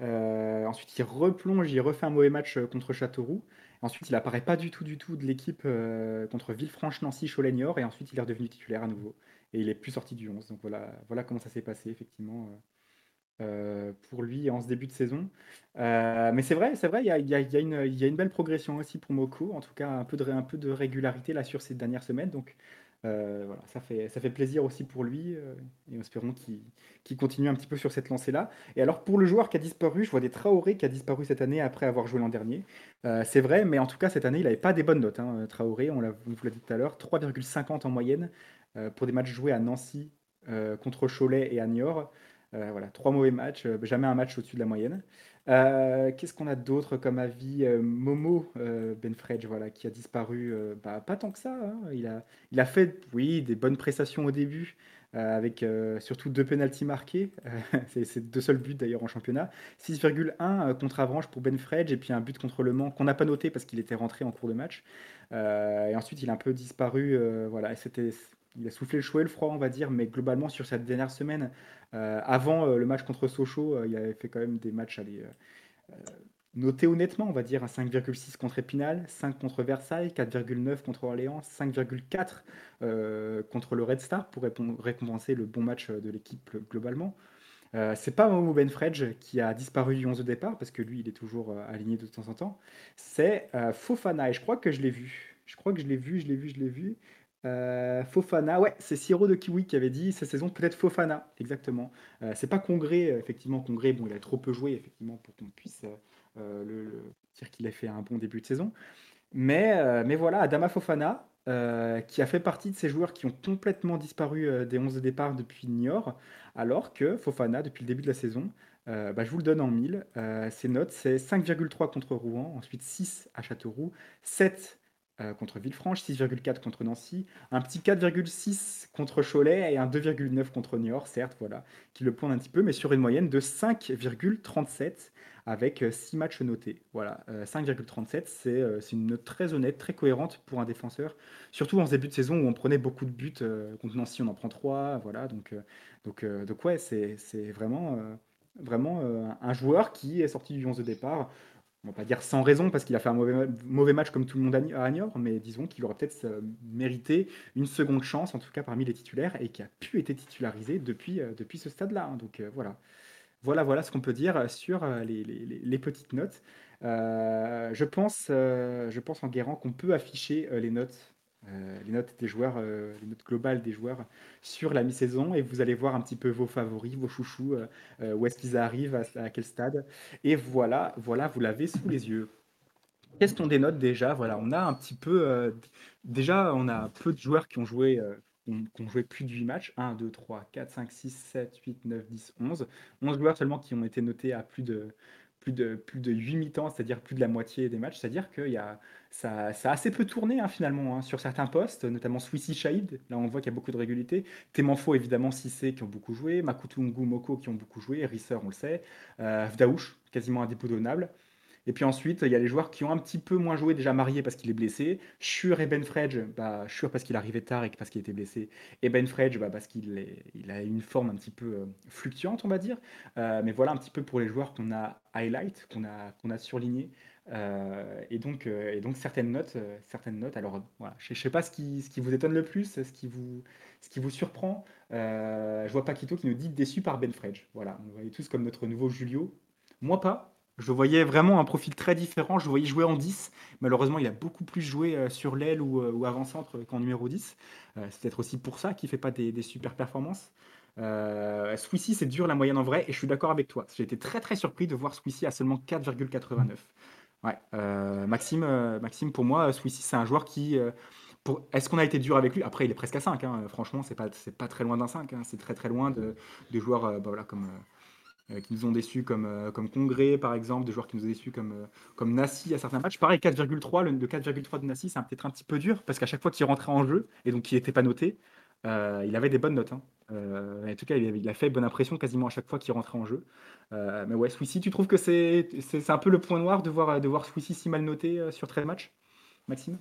Euh, ensuite, il replonge, il refait un mauvais match euh, contre Châteauroux. Ensuite, il apparaît pas du tout, du tout de l'équipe contre Villefranche, Nancy, cholet Et ensuite, il est redevenu titulaire à nouveau. Et il est plus sorti du 11. Donc voilà, voilà comment ça s'est passé, effectivement, pour lui en ce début de saison. mais c'est vrai, c'est vrai, il y a, y, a, y, a y a, une belle progression aussi pour Moko. En tout cas, un peu de, un peu de régularité là sur ces dernières semaines. Donc, euh, voilà, ça fait, ça fait plaisir aussi pour lui euh, et espérons qu'il continue un petit peu sur cette lancée-là. Et alors pour le joueur qui a disparu, je vois des Traoré qui a disparu cette année après avoir joué l'an dernier. Euh, c'est vrai, mais en tout cas cette année il n'avait pas des bonnes notes. Hein, Traoré, on, vous l'a dit tout à l'heure, 3,50 en moyenne pour des matchs joués à Nancy contre Cholet et à Niort. voilà, trois mauvais matchs, jamais un match au-dessus de la moyenne. Euh, qu'est-ce qu'on a d'autre comme avis euh, Momo euh, Benfredge, voilà, qui a disparu, bah, pas tant que ça. Hein. Il, a, il a fait, oui, des bonnes prestations au début, avec surtout deux pénalties marqués. c'est deux seuls buts d'ailleurs en championnat. 6,1 contre Avranches pour Benfredge, et puis un but contre Le Mans qu'on n'a pas noté parce qu'il était rentré en cours de match. et ensuite, il a un peu disparu. voilà, c'était il a soufflé le chaud et le froid, on va dire, mais globalement, sur cette dernière semaine, euh, avant euh, le match contre Sochaux, euh, il avait fait quand même des matchs à notés honnêtement, on va dire, un 5,6 contre Épinal, 5 contre Versailles, 4,9 contre Orléans, 5,4 contre le Red Star pour récompenser le bon match de l'équipe globalement. c'est pas Momo Benfredge qui a disparu du 11 de départ, parce que lui, il est toujours aligné de temps en temps. C'est Fofana, et je crois que je l'ai vu. Je crois que je l'ai vu, je l'ai vu, je l'ai vu. Euh, Fofana, ouais, c'est Siro de Kiwi qui avait dit cette saison peut-être Fofana, exactement. Euh, c'est pas Congré, euh, effectivement, Congré, bon, il a trop peu joué, effectivement, pour qu'on puisse le, dire qu'il a fait un bon début de saison. Mais, voilà, Adama Fofana, qui a fait partie de ces joueurs qui ont complètement disparu des 11 de départ depuis Niort, alors que Fofana, depuis le début de la saison, bah, je vous le donne en mille. ses notes, c'est 5,3 contre Rouen, ensuite 6 à Châteauroux, 7 contre Villefranche, 6,4 contre Nancy, un petit 4,6 contre Cholet et un 2,9 contre Niort, certes, voilà, qui le pointe un petit peu, mais sur une moyenne de 5,37 avec 6 matchs notés. Voilà, 5,37, c'est une note très honnête, très cohérente pour un défenseur, surtout en début de saison où on prenait beaucoup de buts. contre Nancy, on en prend 3, voilà, donc, donc, donc ouais, c'est vraiment, vraiment un joueur qui est sorti du 11 de départ on va pas dire sans raison parce qu'il a fait un mauvais, match comme tout le monde à Niort, mais disons qu'il aurait peut-être euh, mérité une seconde chance, en tout cas parmi les titulaires, et qui a pu être titularisé depuis, euh, ce stade-là. Hein. Donc euh, voilà. Voilà, voilà ce qu'on peut dire sur les, petites notes. je, pense, je pense en guérant qu'on peut afficher les notes euh, les notes des joueurs, euh, les notes globales des joueurs sur la mi-saison et vous allez voir un petit peu vos favoris, vos chouchous, euh, où est-ce qu'ils arrivent, à, quel stade. Et voilà, voilà, vous l'avez sous les yeux. Qu'est-ce qu'on dénote déjà? Voilà, on a un petit peu. déjà, on a peu de joueurs qui ont joué. qui ont joué plus de 8 matchs, 1, 2, 3, 4, 5, 6, 7, 8, 9, 10, 11. 11 joueurs seulement qui ont été notés à plus de, plus de, plus de 8 mi-temps, c'est-à-dire plus de la moitié des matchs. C'est-à-dire que y a, ça, ça, a assez peu tourné hein, finalement hein, sur certains postes, notamment Swissy Shahid. Là, on voit qu'il y a beaucoup de régularité. Temanfo, évidemment, Sissé qui ont beaucoup joué. Makutu Moko qui ont beaucoup joué. Risser, on le sait. Euh, Vdaouch, quasiment indéboulonnable. Et puis ensuite, il y a les joueurs qui ont un petit peu moins joué, déjà marié parce qu'il est blessé. Schur et Benfredge, bah, Schur parce qu'il arrivait tard et parce qu'il était blessé. Et Benfredge bah, parce qu'il il a une forme un petit peu euh, fluctuante, on va dire. Euh, mais voilà un petit peu pour les joueurs qu'on a highlight, qu'on a, qu'on a surligné. Euh, et, donc, et donc certaines notes, certaines notes. Alors je ne sais pas ce qui, ce qui vous étonne le plus, ce qui vous, ce qui vous surprend. je vois Paquito qui nous dit déçu par Benfredge. Voilà, on voyait tous comme notre nouveau Julio. Moi pas, je voyais vraiment un profil très différent. Je voyais jouer en 10. Malheureusement, il a beaucoup plus joué euh, sur l'aile ou, euh, avant-centre qu'en numéro 10. Euh, c'est peut-être aussi pour ça qu'il ne fait pas des, super performances. Euh, Swissy, c'est dur la moyenne en vrai, et je suis d'accord avec toi. J'ai été très très surpris de voir Swissy à seulement 4,89. Ouais, Maxime, Maxime, pour moi, Swissy, c'est un joueur qui. Est-ce qu'on a été dur avec lui? Après, il est presque à 5. Hein. Franchement, c'est pas, pas très loin d'un 5. Hein. C'est très très loin de, joueurs bah, comme, qui nous ont déçus comme, euh, comme Congrès, par exemple, des joueurs qui nous ont déçus comme, euh, comme Nassi à certains matchs. Pareil, 4,3, le de 4,3 de Nassi, c'est peut-être un petit peu dur, parce qu'à chaque fois qu'il rentrait en jeu, et donc qu'il n'était pas noté, il avait des bonnes notes. Hein. en tout cas, il, a fait bonne impression quasiment à chaque fois qu'il rentrait en jeu. mais ouais, Swissy, tu trouves que c'est un peu le point noir de voir, de voir Swissy si mal noté sur 13 matchs, Maxime?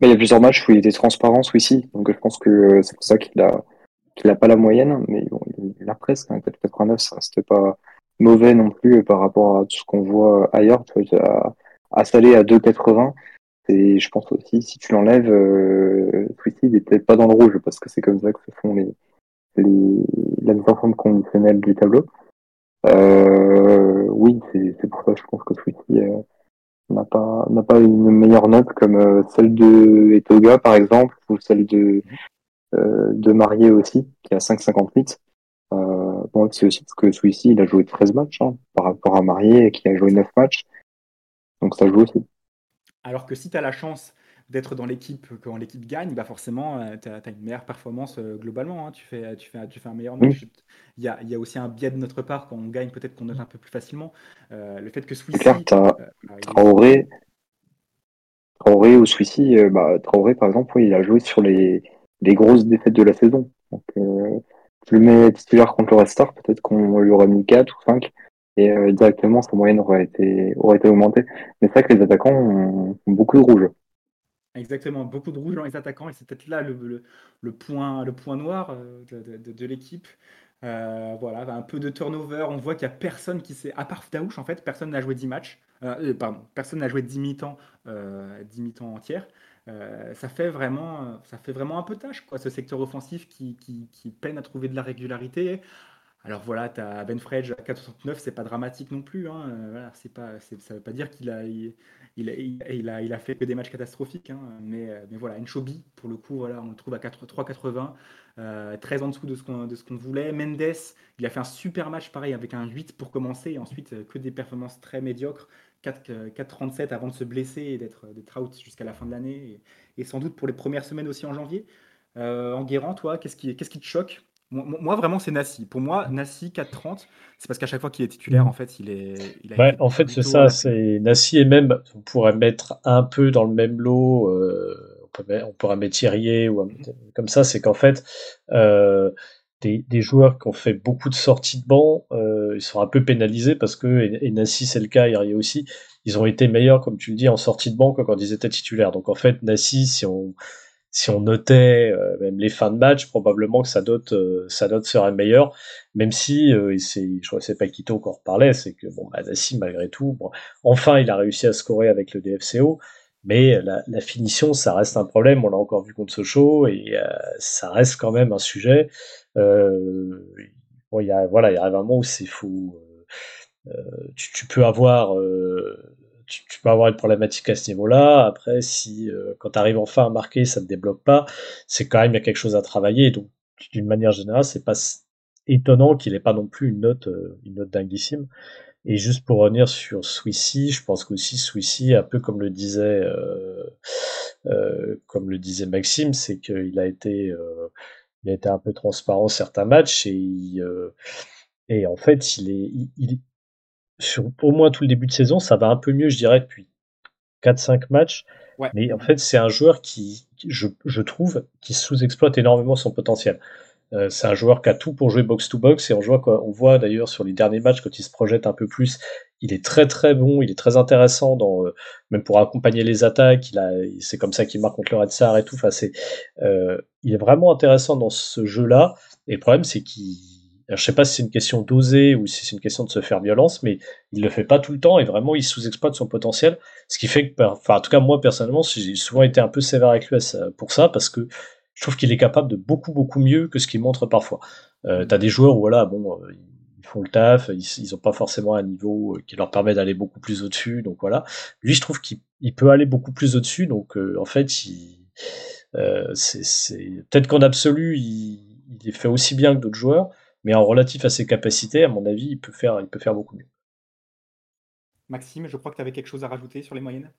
Bah, Il y a plusieurs matchs où il était transparent, Swissy, donc je pense que c'est pour ça qu'il a qu'il n'a pas la moyenne, mais bon, il a presque. Hein, 4,89, ça reste pas mauvais non plus par rapport à tout ce qu'on voit ailleurs. Tu vois, à, à Salé à 2,80, et je pense aussi, si tu l'enlèves, euh, peut-être pas dans le rouge, parce que c'est comme ça que se font les, les, la forme conditionnelle du tableau. Euh, oui, c'est pour ça que je pense que Sweetie euh, n'a pas pas une meilleure note comme euh, celle de Etoga par exemple ou celle de euh, de Marié aussi, qui a 5,58. Euh, bon, c'est aussi parce que celui-ci, il a joué 13 matchs hein, par rapport à Marié, qui a joué 9 matchs. Donc ça joue aussi. Alors que si tu as la chance d'être dans l'équipe quand l'équipe gagne, bah forcément, euh, tu as, une meilleure performance globalement. Hein. Tu, fais, tu, fais, tu fais un meilleur match. Il, y a, y a aussi un biais de notre part quand on gagne, peut-être qu'on note un peu plus facilement. le fait que celui-ci. Traoré, Traoré ou celui-ci, bah, Traoré par exemple, oui, il a joué sur les, les grosses défaites de la saison. Donc, euh, tu le mets titulaire contre le Star, peut-être qu'on lui aurait mis 4 ou 5 et euh, directement sa moyenne aurait été, aurait été augmentée. Mais c'est vrai que les attaquants ont, beaucoup de rouge. Exactement, beaucoup de rouge dans les attaquants et c'est peut-être là le, le, point, le point noir euh, de, de, l'équipe. Euh, voilà, un peu de turnover. On voit qu'il n'y a personne qui s'est. À part Fdaouche, en fait, personne n'a joué 10 matchs. Euh, pardon, personne n'a joué 10 mi-temps, 10 mi-temps entières. Euh, ça, fait vraiment, ça fait vraiment un peu tâche, quoi, ce secteur offensif qui, peine à trouver de la régularité. Alors voilà, tu as Ben Fredge à 4,69, c'est pas dramatique non plus. Hein. Euh, voilà, c'est pas, ça veut pas dire qu'il a il, a, fait que des matchs catastrophiques. Hein. Mais, euh, mais voilà, Enchobi, pour le coup, voilà, on le trouve à 3,80, euh, très en dessous de ce qu'on voulait. Mendes, il a fait un super match pareil avec un 8 pour commencer et ensuite que des performances très médiocres. 4,37 avant de se blesser et d'être out jusqu'à la fin de l'année et, sans doute pour les premières semaines aussi en janvier. en Guérant, toi, qu'est-ce qui, qu'est-ce qui te choque? Moi, vraiment, c'est Nassi. Pour moi, Nassi 4-30, c'est parce qu'à chaque fois qu'il est titulaire, en fait, il est. Il en fait, c'est ça. C'est Nassi et même, on pourrait mettre un peu dans le même lot. Euh, on, pourrait mettre Thierry ou comme ça. C'est qu'en fait, euh, des, joueurs qui ont fait beaucoup de sorties de banc, euh, ils sont un peu pénalisés parce que, et, Nassi c'est le cas, Thierry aussi, ils ont été meilleurs, comme tu le dis, en sortie de banc quand ils étaient titulaires. Donc en fait, Nassi, si on si on notait euh, même les fins de match, probablement que sa note, euh, sa serait meilleure, même si, euh, et c'est, je crois que c'est Paquito qu'on reparlait, c'est que bon, bah, malgré tout, enfin il a réussi à scorer avec le DFCO, mais la, la finition, ça reste un problème, on l'a encore vu contre Sochaux, et ça reste quand même un sujet. Bon, il y a, voilà, il y a un moment où c'est fou. Tu, tu, peux avoir tu, peux avoir une problématique à ce niveau-là. Après, si euh, quand tu arrives enfin à marquer, ça ne débloque pas, c'est quand même il y a quelque chose à travailler. Donc, d'une manière générale, c'est pas étonnant qu'il n'ait pas non plus une note, euh, une note dinguissime. Et juste pour revenir sur Swissy, je pense qu'aussi Swissy, un peu comme le disait, euh, euh, comme le disait Maxime, c'est qu'il a été, euh, il a été un peu transparent certains matchs et il, et en fait, il est, il, sur au moins tout le début de saison, ça va un peu mieux, je dirais, depuis 4-5 matchs. Mais en fait, c'est un joueur qui, je, je, trouve, qui sous-exploite énormément son potentiel. Euh, c'est un joueur qui a tout pour jouer box-to-box et on voit, on voit d'ailleurs sur les derniers matchs quand il se projette un peu plus, il est très très bon, il est très intéressant dans euh, même pour accompagner les attaques. Il a, c'est comme ça qu'il marque contre le Red Star et tout. Enfin, c'est, euh, il est vraiment intéressant dans ce jeu-là. Et le problème, c'est qu'il je sais pas si c'est une question d'oser ou si c'est une question de se faire violence, mais il le fait pas tout le temps et vraiment il sous-exploite son potentiel. Ce qui fait que, enfin, en tout cas, moi personnellement, j'ai souvent été un peu sévère avec lui pour ça parce que je trouve qu'il est capable de beaucoup, beaucoup mieux que ce qu'il montre parfois. Euh, T'as des joueurs où, voilà, bon, euh, font le taf, ils, ils ont pas forcément un niveau euh, qui leur permet d'aller beaucoup plus au-dessus, donc voilà. Lui, je trouve qu'il peut aller beaucoup plus au-dessus, donc euh, en fait, il, c'est peut-être qu'en absolu, il, il fait aussi bien que d'autres joueurs, mais en relatif à ses capacités, à mon avis, il peut faire, il peut faire beaucoup mieux. Maxime, je crois que tu avais quelque chose à rajouter sur les moyennes?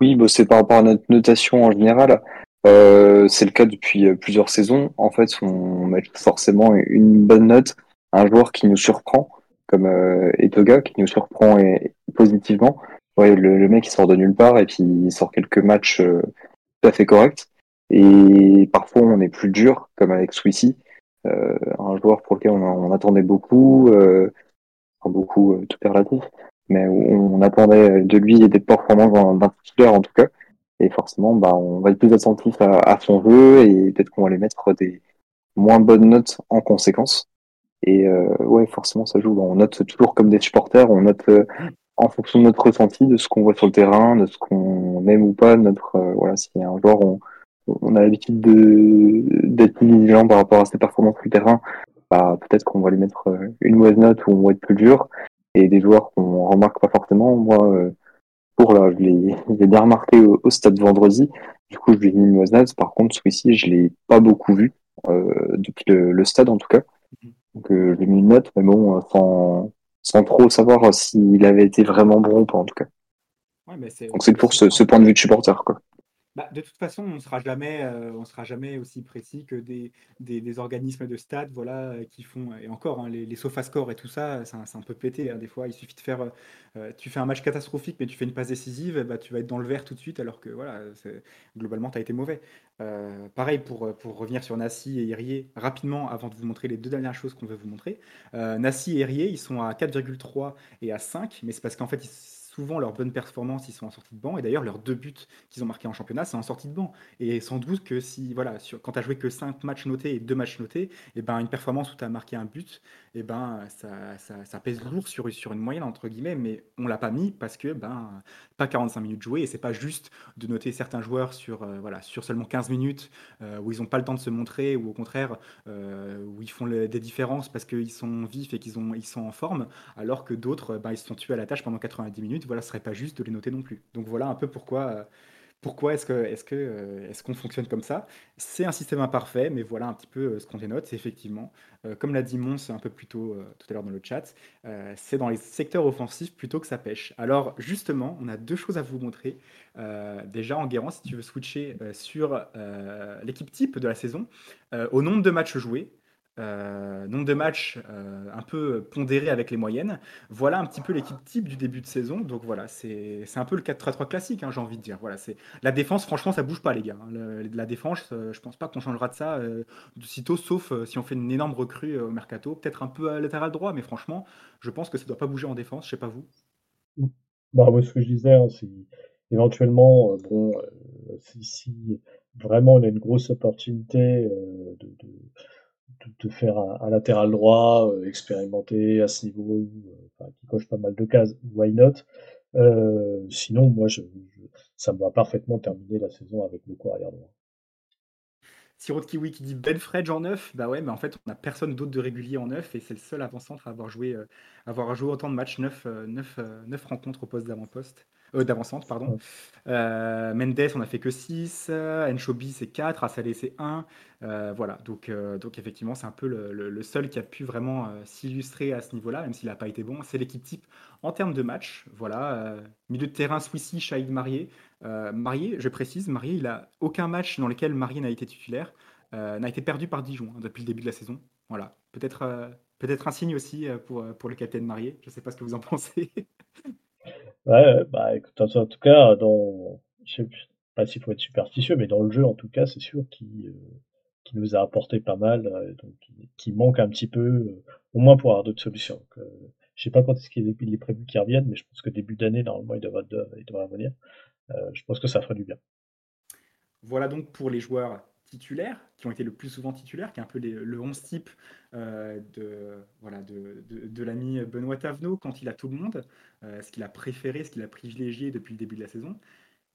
Oui, bah, c'est par rapport à notre notation en général. Euh, c'est le cas depuis euh, plusieurs saisons. En fait, on met forcément une bonne note un joueur qui nous surprend, comme euh, Etoga, qui nous surprend et, positivement. Le, mec il sort de nulle part et puis il sort quelques matchs tout à fait corrects. Et parfois on est plus dur, comme avec Swissy, euh, un joueur pour lequel on, attendait beaucoup, euh, beaucoup euh, tout relatif, mais on, attendait de lui des performances d'un titulaire en tout cas. Et forcément, bah, on va être plus attentif à, son jeu et peut-être qu'on va lui mettre des moins bonnes notes en conséquence. Et euh, ouais, forcément, ça joue. On note toujours comme des supporters, on note en fonction de notre ressenti, de ce qu'on voit sur le terrain, de ce qu'on aime ou pas. Notre voilà, si un joueur, on, on a l'habitude d'être vigilant par rapport à ses performances sur le terrain, bah, peut-être qu'on va lui mettre euh, une mauvaise note ou on va être plus dur. Et des joueurs qu'on remarque pas fortement, moi, euh, pour là, je l'ai bien remarqué au, stade vendredi. Du coup, je lui ai mis une mauvaise note. Par contre, celui-ci, je l'ai pas beaucoup vu euh, depuis le, stade en tout cas. Donc, je lui ai mis une note, mais bon, sans, sans trop savoir s'il avait été vraiment bon ou pas en tout cas. Donc c'est pour ce, ce, point de vue de supporter quoi. Bah, de toute façon, on sera jamais, euh, sera jamais aussi précis que des, des, organismes de stade, voilà, euh, qui font, et encore, hein, les, les sofascores et tout ça, c'est un, peu pété. Hein, des fois, il suffit de faire, euh, tu fais un match catastrophique, mais tu fais une passe décisive, bah, tu vas être dans le vert tout de suite, alors que voilà, globalement, tu as été mauvais. pareil pour, pour revenir sur Nassi et Irier, rapidement, avant de vous montrer les deux dernières choses qu'on veut vous montrer. Nassi et Irier, ils sont à 4,3 et à 5, mais c'est parce qu'en fait, ils souvent leurs bonnes performances, ils sont en sortie de banc. Et d'ailleurs, leurs deux buts qu'ils ont marqués en championnat, c'est en sortie de banc. Et sans doute que si, voilà, quand tu as joué que 5 matchs notés et 2 matchs notés, et eh ben, une performance où tu as marqué un but, et eh ben, ça, ça, ça, pèse lourd sur, sur une moyenne, entre guillemets, mais on l'a pas mis parce que ben, pas 45 minutes jouées. Et c'est pas juste de noter certains joueurs sur, euh, voilà, sur seulement 15 minutes euh, où ils n'ont pas le temps de se montrer, ou au contraire, euh, où ils font des différences parce qu'ils sont vifs et qu'ils ils sont en forme, alors que d'autres, ben, ils se sont tués à la tâche pendant 90 minutes voilà, ce serait pas juste de les noter non plus. Donc voilà un peu pourquoi, pourquoi est-ce que euh, est-ce qu'on fonctionne comme ça? C'est un système imparfait, mais voilà un petit peu euh, ce qu'on dénote. C'est effectivement, comme l'a dit Mons un peu plus tôt tout à l'heure dans le chat, c'est dans les secteurs offensifs plutôt que ça pêche. Alors justement, on a deux choses à vous montrer. déjà en Guérant, si tu veux switcher sur l'équipe type de la saison, au nombre de matchs joués. Euh, nombre de matchs euh, un peu pondéré avec les moyennes. Voilà un petit peu l'équipe type du début de saison. Donc voilà, c'est un peu le 4-3-3 classique, hein, j'ai envie de dire. Voilà, c'est la défense, franchement, ça bouge pas, les gars. hein. La défense, euh, je pense pas qu'on changera de ça euh, de sitôt, sauf si on fait une énorme recrue au mercato, peut-être un peu à latéral droit, mais franchement, je pense que ça doit pas bouger en défense. Je sais pas vous. Bah, moi, ce que je disais, hein, c'est éventuellement, bon, si, si vraiment on a une grosse opportunité de, de, de, faire un, latéral droit euh, expérimenté à ce niveau, euh, qui coche pas mal de cases, why not? Euh, sinon, moi, ça me va parfaitement terminer la saison avec le corps arrière droit. Sirop de Kiwi qui dit Fredge en neuf, bah ouais, mais en fait, on n'a personne d'autre de régulier en neuf et c'est le seul avant-centre à avoir joué, euh, avoir joué autant de matchs, 9, neuf rencontres au poste d'avant-poste, euh, d'avant-centre, pardon. Euh, Mendes, on n'a fait que 6, Enchobi, c'est 4, Assalé, c'est 1. Euh, voilà, donc, donc effectivement, c'est un peu le, le- le seul qui a pu vraiment s'illustrer à ce niveau-là, même s'il n'a pas été bon. C'est l'équipe type en termes de match. Voilà, milieu de terrain, Swissy, Shahid Marié. Marié, je précise, Marié, il a aucun match dans lequel Marié n'a été titulaire, n'a été perdu par Dijon hein, depuis le début de la saison. Voilà, peut-être peut-être un signe aussi pour, pour le capitaine Marié. Je ne sais pas ce que vous en pensez. Ouais, bah écoute, en tout cas, dans, je sais pas s'il faut être superstitieux, mais dans le jeu, en tout cas, c'est sûr qu'il euh, nous a apporté pas mal, euh, donc qui, manque un petit peu, euh, au moins pour avoir d'autres solutions. Euh, je sais pas quand est-ce qu'il est, est prévu qu'il revienne, mais je pense que début d'année, normalement, il devrait, il devrait revenir. Je pense que ça ferait du bien. Voilà donc pour les joueurs titulaires, qui ont été le plus souvent titulaires, qui est un peu le 11 type euh, de, voilà, de, de- de l'ami Benoît Tavenot quand il a tout le monde, euh, ce qu'il a préféré, ce qu'il a privilégié depuis le début de la saison.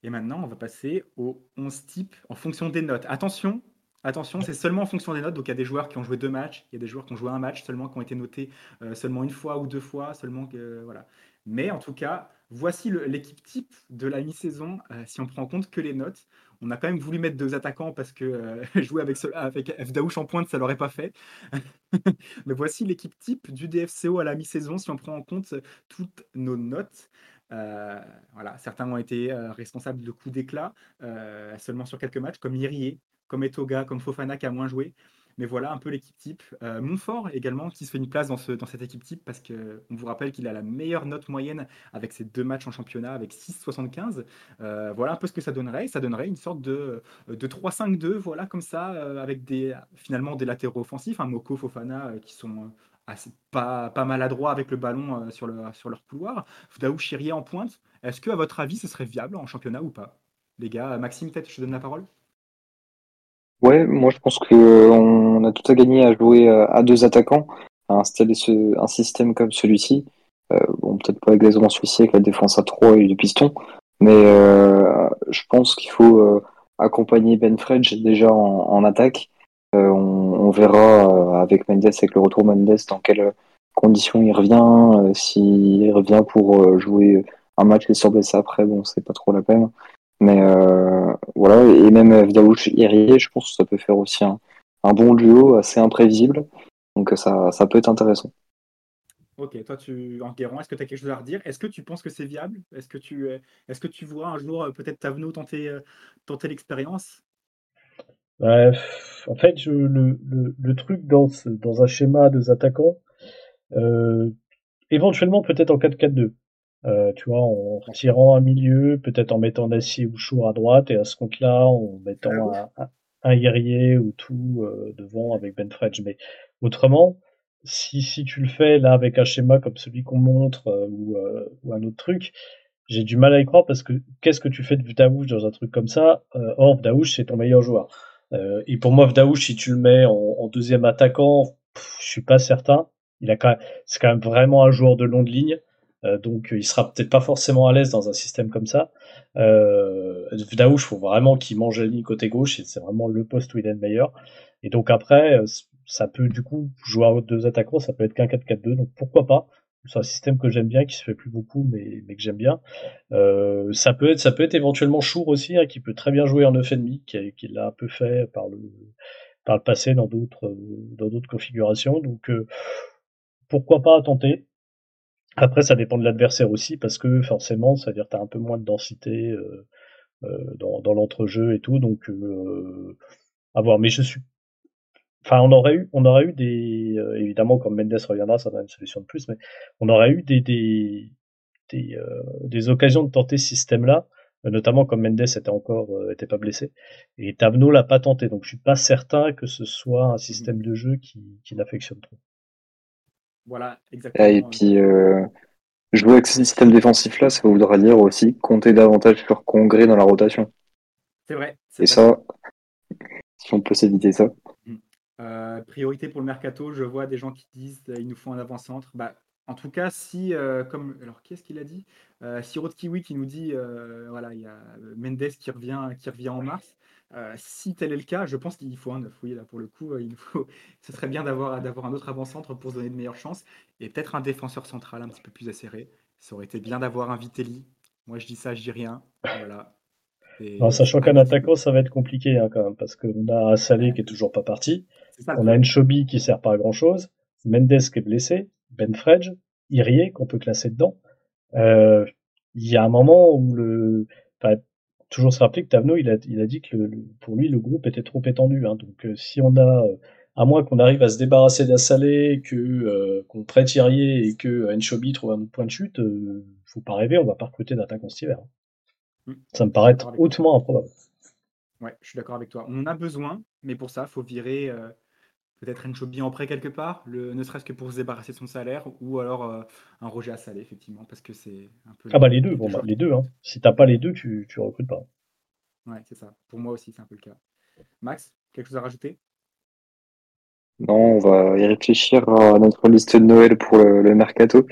Et maintenant, on va passer aux 11 types en fonction des notes. Attention, attention, c'est seulement en fonction des notes. Donc il y a des joueurs qui ont joué deux matchs, il y a des joueurs qui ont joué un match seulement, qui ont été notés euh, seulement une fois ou deux fois, seulement voilà. Mais en tout cas, voici l'équipe type de la mi-saison, si on prend en compte que les notes. On a quand même voulu mettre deux attaquants parce que euh, jouer avec, avec F. Daouche en pointe, ça l'aurait pas fait. Mais voici l'équipe type du DFCO à la mi-saison si on prend en compte toutes nos notes. Euh, voilà, certains ont été euh, responsables de coups d'éclat euh, seulement sur quelques matchs, comme Irié, comme Etoga, comme Fofana qui a moins joué. Mais voilà un peu l'équipe type. Euh, Montfort également qui se fait une place dans, ce, dans cette équipe type parce qu'on vous rappelle qu'il a la meilleure note moyenne avec ses deux matchs en championnat avec 6,75. Euh, voilà un peu ce que ça donnerait. Ça donnerait une sorte de, de 3-5-2, voilà comme ça, euh, avec finalement des latéraux offensifs, un Moko, Fofana euh, qui sont euh, pas, maladroits avec le ballon sur leur couloir. Fdaou Chirier en pointe. Est-ce que à votre avis ce serait viable en championnat ou pas? Les gars, Maxime, peut-être je te donne la parole. Ouais, moi je pense que euh, on a tout à gagner à jouer euh, à deux attaquants, à installer ce, un système comme celui-ci. Euh, bon, peut-être pas exactement celui-ci avec la défense à 3 et le piston, mais euh, je pense qu'il faut euh, accompagner Ben Fredge déjà en, en attaque. Euh, on, on verra avec Mendes, avec le retour Mendes, dans quelles conditions il revient. S'il revient pour jouer un match et se après, bon, c'est pas trop la peine. Mais euh, voilà, et même Vdaouch Irié, je pense que ça peut faire aussi un, un bon duo assez imprévisible. Donc ça, ça peut être intéressant. Ok, toi, tu, Enguerrand, est-ce que tu as quelque chose à redire? Est-ce que tu penses que c'est viable? Est-ce que, tu, est-ce que tu vois un jour euh, peut-être Tavenot tenter, euh, tenter l'expérience? Bref, en fait, je, le, le, le truc dans, ce, dans un schéma de attaquants, euh, éventuellement peut-être en 4-4-2. Euh, tu vois, en retirant un milieu, peut-être en mettant Nassier ou Chour à droite, et à ce compte-là, en mettant un, un, un guerrier ou tout euh, devant avec Ben Fredge. Mais autrement, si, si tu le fais là avec un schéma comme celui qu'on montre euh, ou, euh, ou un autre truc, j'ai du mal à y croire parce que qu'est-ce que tu fais de Vdaouch dans un truc comme ça euh, Or, Vdaouch, c'est ton meilleur joueur. Euh, et pour moi, Vdaouch, si tu le mets en, en deuxième attaquant, pff, je suis pas certain. Il a quand même, c'est quand même vraiment un joueur de longue ligne. Euh, donc il sera peut-être pas forcément à l'aise dans un système comme ça. Euh, Vdaouch, faut vraiment qu'il mange la ligne côté gauche, et c'est vraiment le poste où il est le meilleur. Et donc après, ça peut du coup jouer à deux attaquants, ça peut être qu'un 4-4-2, donc pourquoi pas. C'est un système que j'aime bien, qui se fait plus beaucoup, mais, mais que j'aime bien. Euh, ça peut être, ça peut être éventuellement Chour aussi, hein, qui peut très bien jouer en 9,5, qui, qui l'a un peu fait par le, par le passé dans d'autres, dans d'autres configurations. Donc euh, pourquoi pas tenter. Après, ça dépend de l'adversaire aussi, parce que forcément, ça veut dire que tu as un peu moins de densité euh, euh, dans, dans l'entrejeu et tout, donc euh, à voir. Mais je suis Enfin, on aurait eu, on aurait eu des, évidemment, comme Mendes reviendra, ça donne une solution de plus, mais on aurait eu des, des, des, des occasions de tenter ce système-là, notamment comme Mendes était encore, était pas blessé, et Tavno l'a pas tenté, donc je suis pas certain que ce soit un système de jeu qui, qui l'affectionne trop. Voilà, exactement. Et puis, jouer avec ce système défensif-là, ça voudra dire aussi compter davantage sur Congrès dans la rotation. C'est vrai. Et ça, si on peut s'éviter ça. Mm. Euh, priorité pour le mercato, je vois des gens qui disent qu'il nous faut un avant-centre. Bah, en tout cas, si, euh, comme, alors qui est-ce qu'il a dit? Euh, Si Kiwi qui nous dit, voilà, il y a Mendes qui revient, qui revient en mars. Si tel est le cas, je pense qu'il faut un neuf. Oui, là pour le coup, il faut. Ce serait bien d'avoir d'avoir un autre avant-centre pour se donner de meilleures chances et peut-être un défenseur central un petit peu plus acéré. Ça aurait été bien d'avoir un Vitelli. Moi, je dis ça, je dis rien. Voilà. En sachant qu'un attaquant, ça va être compliqué hein, quand même, parce qu'on a Salé qui est toujours pas parti, on a une Chobi qui sert pas à grand chose, Mendes qui est blessé, Ben Fredge, Irié qu'on peut classer dedans. Euh, il y a un moment où le, enfin, toujours se rappeler que Tavno, il a, il a dit que le, pour lui le groupe était trop étendu. Hein, donc euh, si on a, euh, à moins qu'on arrive à se débarrasser d'Assalé, que euh, qu'on prête Irié et que Enchobi trouve un point de chute, faut pas rêver, on va pas recruter d'attaquant cet hiver. Hein. Mm. Ça me paraît hautement improbable. Ouais, je suis d'accord avec toi. On en a besoin, mais pour ça, il faut virer peut-être Enchobi en prêt quelque part, le, ne serait-ce que pour se débarrasser de son salaire, ou alors euh, un Roger à salé, effectivement, parce que c'est un peu. Ah bah les deux, bon, bah, les deux. Hein. Si t'as pas les deux, tu, tu recrutes pas. Ouais, c'est ça. Pour moi aussi, c'est un peu le cas. Max, quelque chose à rajouter? Non, on va y réfléchir à notre liste de Noël pour le mercato.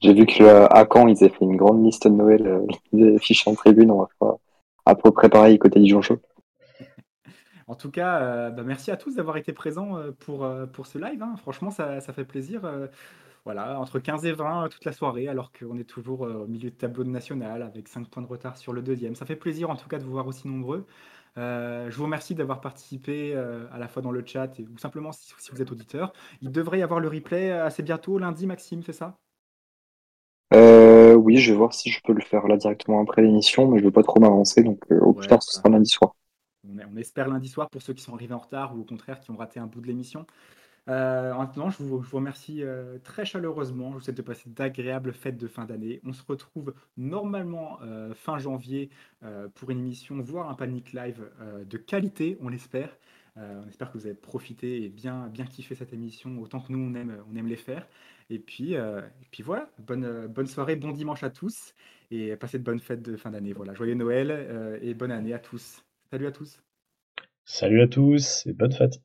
J'ai vu que euh, à Caen, ils avaient fait une grande liste de Noël, euh, des affiches en tribune. On va faire à peu près pareil côté Dijon Show. En tout cas, euh, bah, merci à tous d'avoir été présents pour, pour ce live. Hein. Franchement, ça, ça, fait plaisir. voilà, entre 15 et 20 toute la soirée, alors qu'on est toujours au milieu de tableau de national avec 5 points de retard sur le deuxième. Ça fait plaisir en tout cas de vous voir aussi nombreux. je vous remercie d'avoir participé à la fois dans le chat et, ou simplement si, si vous êtes auditeur. Il devrait y avoir le replay assez bientôt, lundi, Maxime, c'est ça? Euh, oui, je vais voir si je peux le faire là directement après l'émission, mais je veux pas trop m'avancer, donc euh, au plus tard, ce sera lundi soir. On, espère lundi soir pour ceux qui sont arrivés en retard ou au contraire qui ont raté un bout de l'émission. Euh, maintenant, je vous, remercie très chaleureusement. Je vous souhaite de passer d'agréables fêtes de fin d'année. On se retrouve normalement fin janvier pour une émission, voire un panic live de qualité, on l'espère. on espère que vous avez profité et bien, kiffé cette émission autant que nous on aime, les faire. Et puis, euh, puis voilà, bonne, euh, bonne soirée, bon dimanche à tous et passez de bonnes fêtes de fin d'année. Voilà, joyeux Noël euh, et bonne année à tous. Salut à tous. Salut à tous et bonne fête.